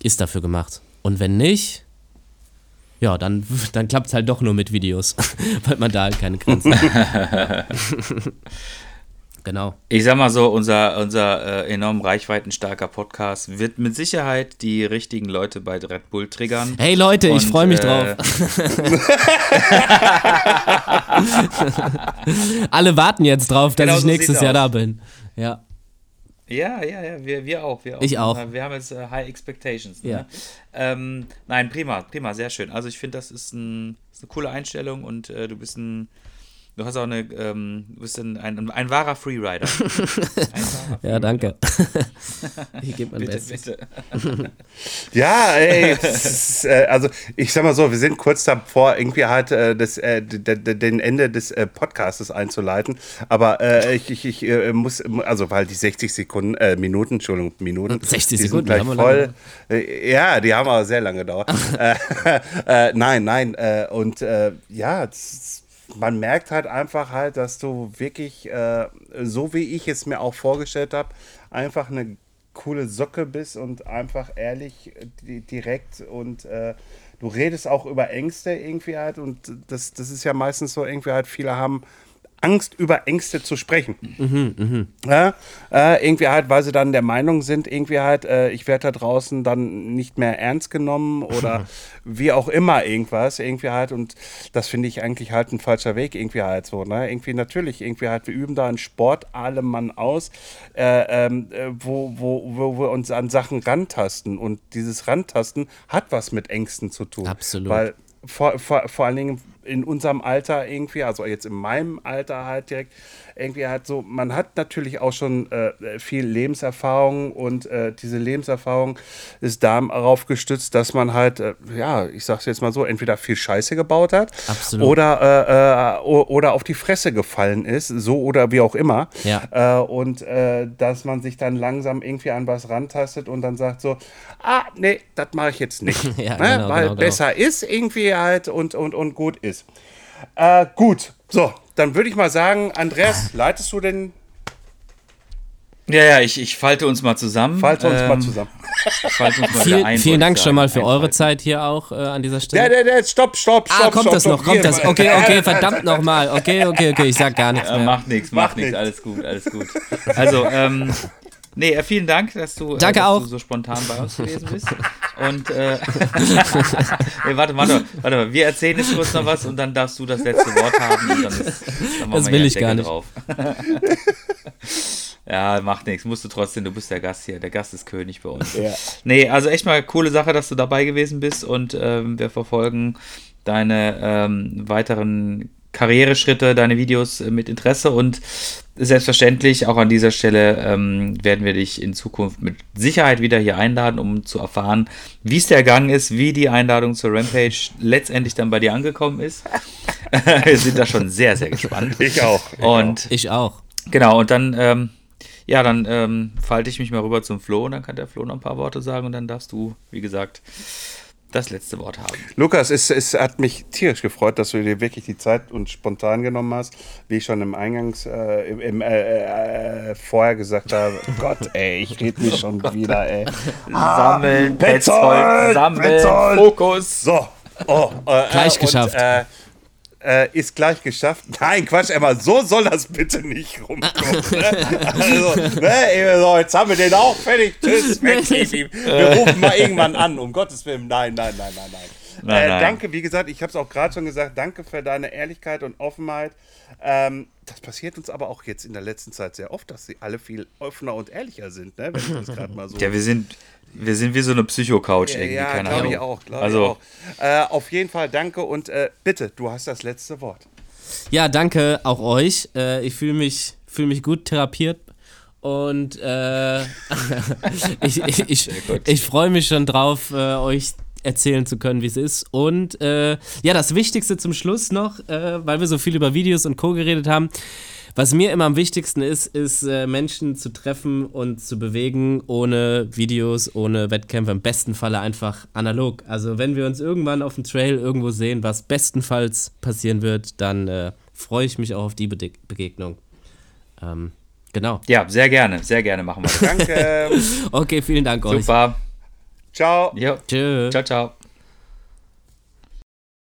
ist dafür gemacht. Und wenn nicht, ja, dann, (laughs) dann klappt es halt doch nur mit Videos, (laughs) weil man da halt keine Grenzen hat. Genau. Ich sag mal so, unser, unser äh, enorm reichweitenstarker Podcast wird mit Sicherheit die richtigen Leute bei Red Bull triggern. Hey Leute, ich Und, freue mich äh, drauf. (laughs) (laughs) Alle warten jetzt drauf, dass Genau ich nächstes Jahr da aus. bin. Ja. Ja, ja, ja, wir, wir auch. Wir auch. Ich auch. Wir haben jetzt äh, High Expectations. Ne? Ja. Ähm, nein, prima, prima, sehr schön. Also ich finde, das ist, ein, ist eine coole Einstellung und äh, du bist ein, du hast auch eine, ähm, du bist ein, ein, ein wahrer Freerider. (laughs) ein wahrer Ja, danke. (laughs) ich gebe mein Bitte, Bestes. bitte. (laughs) Ja, ey, ist, äh, also ich sag mal so, wir sind kurz davor, irgendwie halt äh, das, äh, den Ende des äh, Podcastes einzuleiten. Aber äh, ich, ich, ich äh, muss, also weil die 60 Sekunden, äh, Minuten, Entschuldigung, Minuten, 60 die Sekunden, sind gleich haben wir voll. Äh, ja, die haben aber sehr lange gedauert. äh, äh, nein, nein. Äh, und äh, ja, es, man merkt halt einfach halt, dass du wirklich, äh, so wie ich es mir auch vorgestellt habe, einfach eine coole Socke bist und einfach ehrlich, äh, di- direkt und äh, du redest auch über Ängste irgendwie halt und das, das ist ja meistens so irgendwie halt, viele haben Angst über Ängste zu sprechen. Ja, äh, irgendwie halt, weil sie dann der Meinung sind, irgendwie halt, äh, ich werde da draußen dann nicht mehr ernst genommen oder (laughs) wie auch immer irgendwas, irgendwie halt. Und das finde ich eigentlich halt ein falscher Weg, irgendwie halt so. Ne? Irgendwie natürlich, irgendwie halt, wir üben da einen Sport allem Mann aus, äh, ähm, äh, wo, wo, wo wir uns an Sachen rantasten. Und dieses Rantasten hat was mit Ängsten zu tun. Absolut. Weil vor, vor, vor allen Dingen in unserem Alter irgendwie, also jetzt in meinem Alter halt direkt, irgendwie halt so, man hat natürlich auch schon äh, viel Lebenserfahrung und äh, diese Lebenserfahrung ist darauf gestützt, dass man halt, äh, ja, ich sag's jetzt mal so, entweder viel Scheiße gebaut hat Absolut. oder, äh, äh, oder auf die Fresse gefallen ist, so oder wie auch immer. Ja. Äh, und dass man sich dann langsam irgendwie an was rantastet und dann sagt so, ah, nee, das mache ich jetzt nicht. (laughs) Ja, ne? genau, Weil genau, genau. besser ist irgendwie halt und, und, und gut ist. Äh, gut, so, dann würde ich mal sagen, Andreas, leitest du den, Ja, ja, ich, ich falte uns mal zusammen. falte uns mal Ähm, zusammen. Falte uns mal (laughs) Viel, ein, vielen Dank schon mal für eure. Zeit hier auch äh, an dieser Stelle. Ja, der, der, stopp, stopp, stopp. ah, kommt stopp, das noch, kommt das. Okay, okay, verdammt nochmal. Okay, okay, okay, ich sag gar (laughs) nichts Ja, mehr. macht nichts, Macht macht nichts, nix. alles gut, alles gut. Also, ähm, nee, äh, vielen Dank, dass du, Danke äh, dass auch. du so spontan bei uns gewesen bist. (laughs) Und, äh, (laughs) nee, warte, warte, warte mal, wir erzählen jetzt kurz noch was und dann darfst du das letzte Wort haben und dann, ist, dann machen Das wir will ich gar Deckel nicht. Drauf. (laughs) Ja, macht nichts. Musst du trotzdem, du bist der Gast hier. Der Gast ist König bei uns. Ja. Nee, also echt mal coole Sache, dass du dabei gewesen bist und ähm, wir verfolgen deine ähm, weiteren Karriereschritte, deine Videos äh, mit Interesse und selbstverständlich auch an dieser Stelle ähm, werden wir dich in Zukunft mit Sicherheit wieder hier einladen, um zu erfahren, wie es der Gang ist, wie die Einladung zur Rampage letztendlich dann bei dir angekommen ist. (laughs) wir sind da schon sehr, sehr gespannt. Ich auch. Ich Und Ich auch. Genau, und dann, ähm, ja, dann ähm, falte ich mich mal rüber zum Flo und dann kann der Flo noch ein paar Worte sagen und dann darfst du, wie gesagt, das letzte Wort haben. Lukas, es, es hat mich tierisch gefreut, dass du dir wirklich die Zeit und spontan genommen hast, wie ich schon im Eingangs äh, im, im, äh, äh, vorher gesagt habe. (laughs) Gott, ey, ich rede mich schon wieder, ey. (laughs) Sammeln, Petzold, sammeln, Petzold. Fokus. So, oh, äh, Gleich äh, geschafft. Und, äh, äh, ist gleich geschafft. Nein, Quatsch, Emma, so soll das bitte nicht rumkommen. Ne? Also, ne, so, jetzt haben wir den auch fertig. Tschüss, (laughs) weg. Wir rufen mal irgendwann an, um Gottes Willen. Nein, nein, nein, nein, nein. Nein, äh, nein. danke, wie gesagt, ich habe es auch gerade schon gesagt, danke für deine Ehrlichkeit und Offenheit. Ähm, das passiert uns aber auch jetzt in der letzten Zeit sehr oft, dass sie alle viel offener und ehrlicher sind, ne? wenn ich das gerade mal so Ja, wir sind, wir sind wie so eine Psycho-Couch irgendwie, ja, keine glaube Ahnung. ich auch. Glaub also, ich auch. Äh, auf jeden Fall danke und äh, bitte, du hast das letzte Wort. Ja, danke auch euch. Äh, ich fühle mich, fühl mich gut therapiert und äh, (laughs) ich, ich, ich, ich freue mich schon drauf, äh, euch erzählen zu können, wie es ist. Und äh, ja, das Wichtigste zum Schluss noch, äh, weil wir so viel über Videos und Co. geredet haben. Was mir immer am wichtigsten ist, ist äh, Menschen zu treffen und zu bewegen, ohne Videos, ohne Wettkämpfe, im besten Falle einfach analog. Also wenn wir uns irgendwann auf dem Trail irgendwo sehen, was bestenfalls passieren wird, dann äh, freue ich mich auch auf die Bede Begegnung. Ähm, genau. ja, sehr gerne, sehr gerne machen wir das. (laughs) Danke. Okay, vielen Dank euch. Super. Ciao. Jo. Tschö. Ciao, ciao.